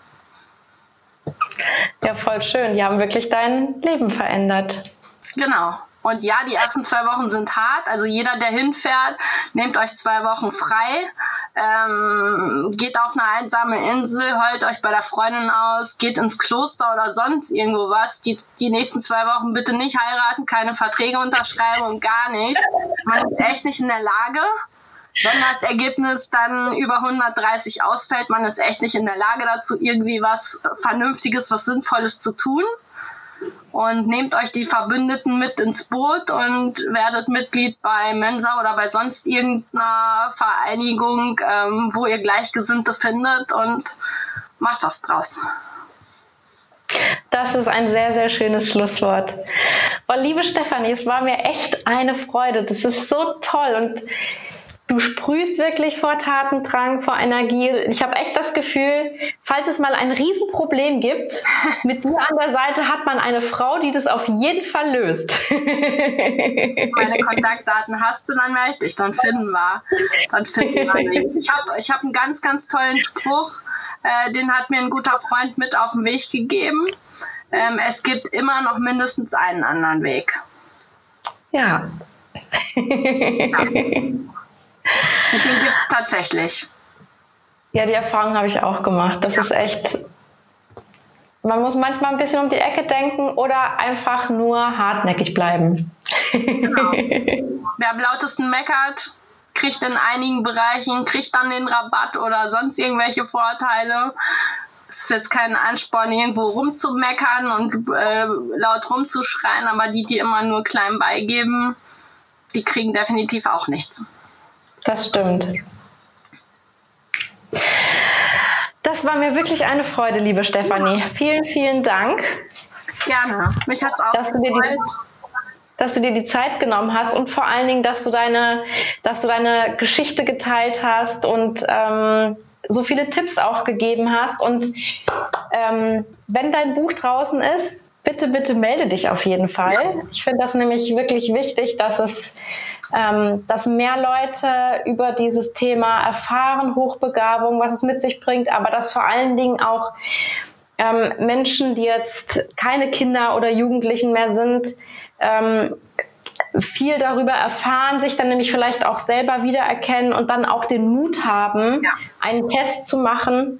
Ja, voll schön. Die haben wirklich dein Leben verändert. Genau. Und ja, die ersten zwei Wochen sind hart. Also jeder, der hinfährt, nehmt euch zwei Wochen frei. Ähm, geht auf eine einsame Insel, heult euch bei der Freundin aus, geht ins Kloster oder sonst irgendwo was. Die, die nächsten zwei Wochen bitte nicht heiraten, keine Verträge unterschreiben und gar nicht. Man ist echt nicht in der Lage. Wenn das Ergebnis dann über 130 ausfällt, man ist echt nicht in der Lage dazu, irgendwie was Vernünftiges, was Sinnvolles zu tun. Und nehmt euch die Verbündeten mit ins Boot und werdet Mitglied bei Mensa oder bei sonst irgendeiner Vereinigung, ähm, wo ihr Gleichgesinnte findet und macht was draus. Das ist ein sehr, sehr schönes Schlusswort. Oh, liebe Stefanie, es war mir echt eine Freude. Das ist so toll und du sprühst wirklich vor Tatendrang, vor Energie. Ich habe echt das Gefühl, falls es mal ein Riesenproblem gibt, mit dir an der Seite hat man eine Frau, die das auf jeden Fall löst. Meine Kontaktdaten hast du, dann melde dich, dann finden wir. Dann finden wir Ich habe ich hab einen ganz, ganz tollen Spruch, äh, den hat mir ein guter Freund mit auf den Weg gegeben. Ähm, es gibt immer noch mindestens einen anderen Weg. Ja. ja. Und den gibt es tatsächlich. Ja, die Erfahrung habe ich auch gemacht. Das ja. ist echt. Man muss manchmal ein bisschen um die Ecke denken oder einfach nur hartnäckig bleiben. Genau. Wer am lautesten meckert, kriegt in einigen Bereichen, kriegt dann den Rabatt oder sonst irgendwelche Vorteile. Es ist jetzt kein Ansporn, irgendwo rumzumeckern und äh, laut rumzuschreien, aber die, die immer nur klein beigeben, die kriegen definitiv auch nichts. Das stimmt. Das war mir wirklich eine Freude, liebe Stefanie. Vielen, vielen Dank. Gerne. Mich hat es auch dass gefreut. Du die, dass du dir die Zeit genommen hast und vor allen Dingen, dass du deine, dass du deine Geschichte geteilt hast und ähm, so viele Tipps auch gegeben hast. Und ähm, wenn dein Buch draußen ist, bitte, bitte melde dich auf jeden Fall. Ja. Ich finde das nämlich wirklich wichtig, dass es ähm, dass mehr Leute über dieses Thema erfahren, Hochbegabung, was es mit sich bringt, aber dass vor allen Dingen auch ähm, Menschen, die jetzt keine Kinder oder Jugendlichen mehr sind, ähm, viel darüber erfahren, sich dann nämlich vielleicht auch selber wiedererkennen und dann auch den Mut haben, ja. einen Test zu machen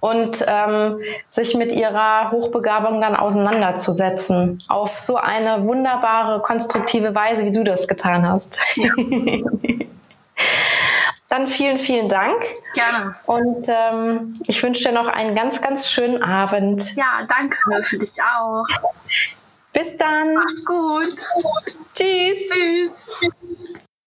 und ähm, sich mit ihrer Hochbegabung dann auseinanderzusetzen. Auf so eine wunderbare, konstruktive Weise, wie du das getan hast. Ja. dann vielen, vielen Dank. Gerne. Und ähm, ich wünsche dir noch einen ganz, ganz schönen Abend. Ja, danke für dich auch. Bis dann. Mach's gut. Tschüss. Tschüss.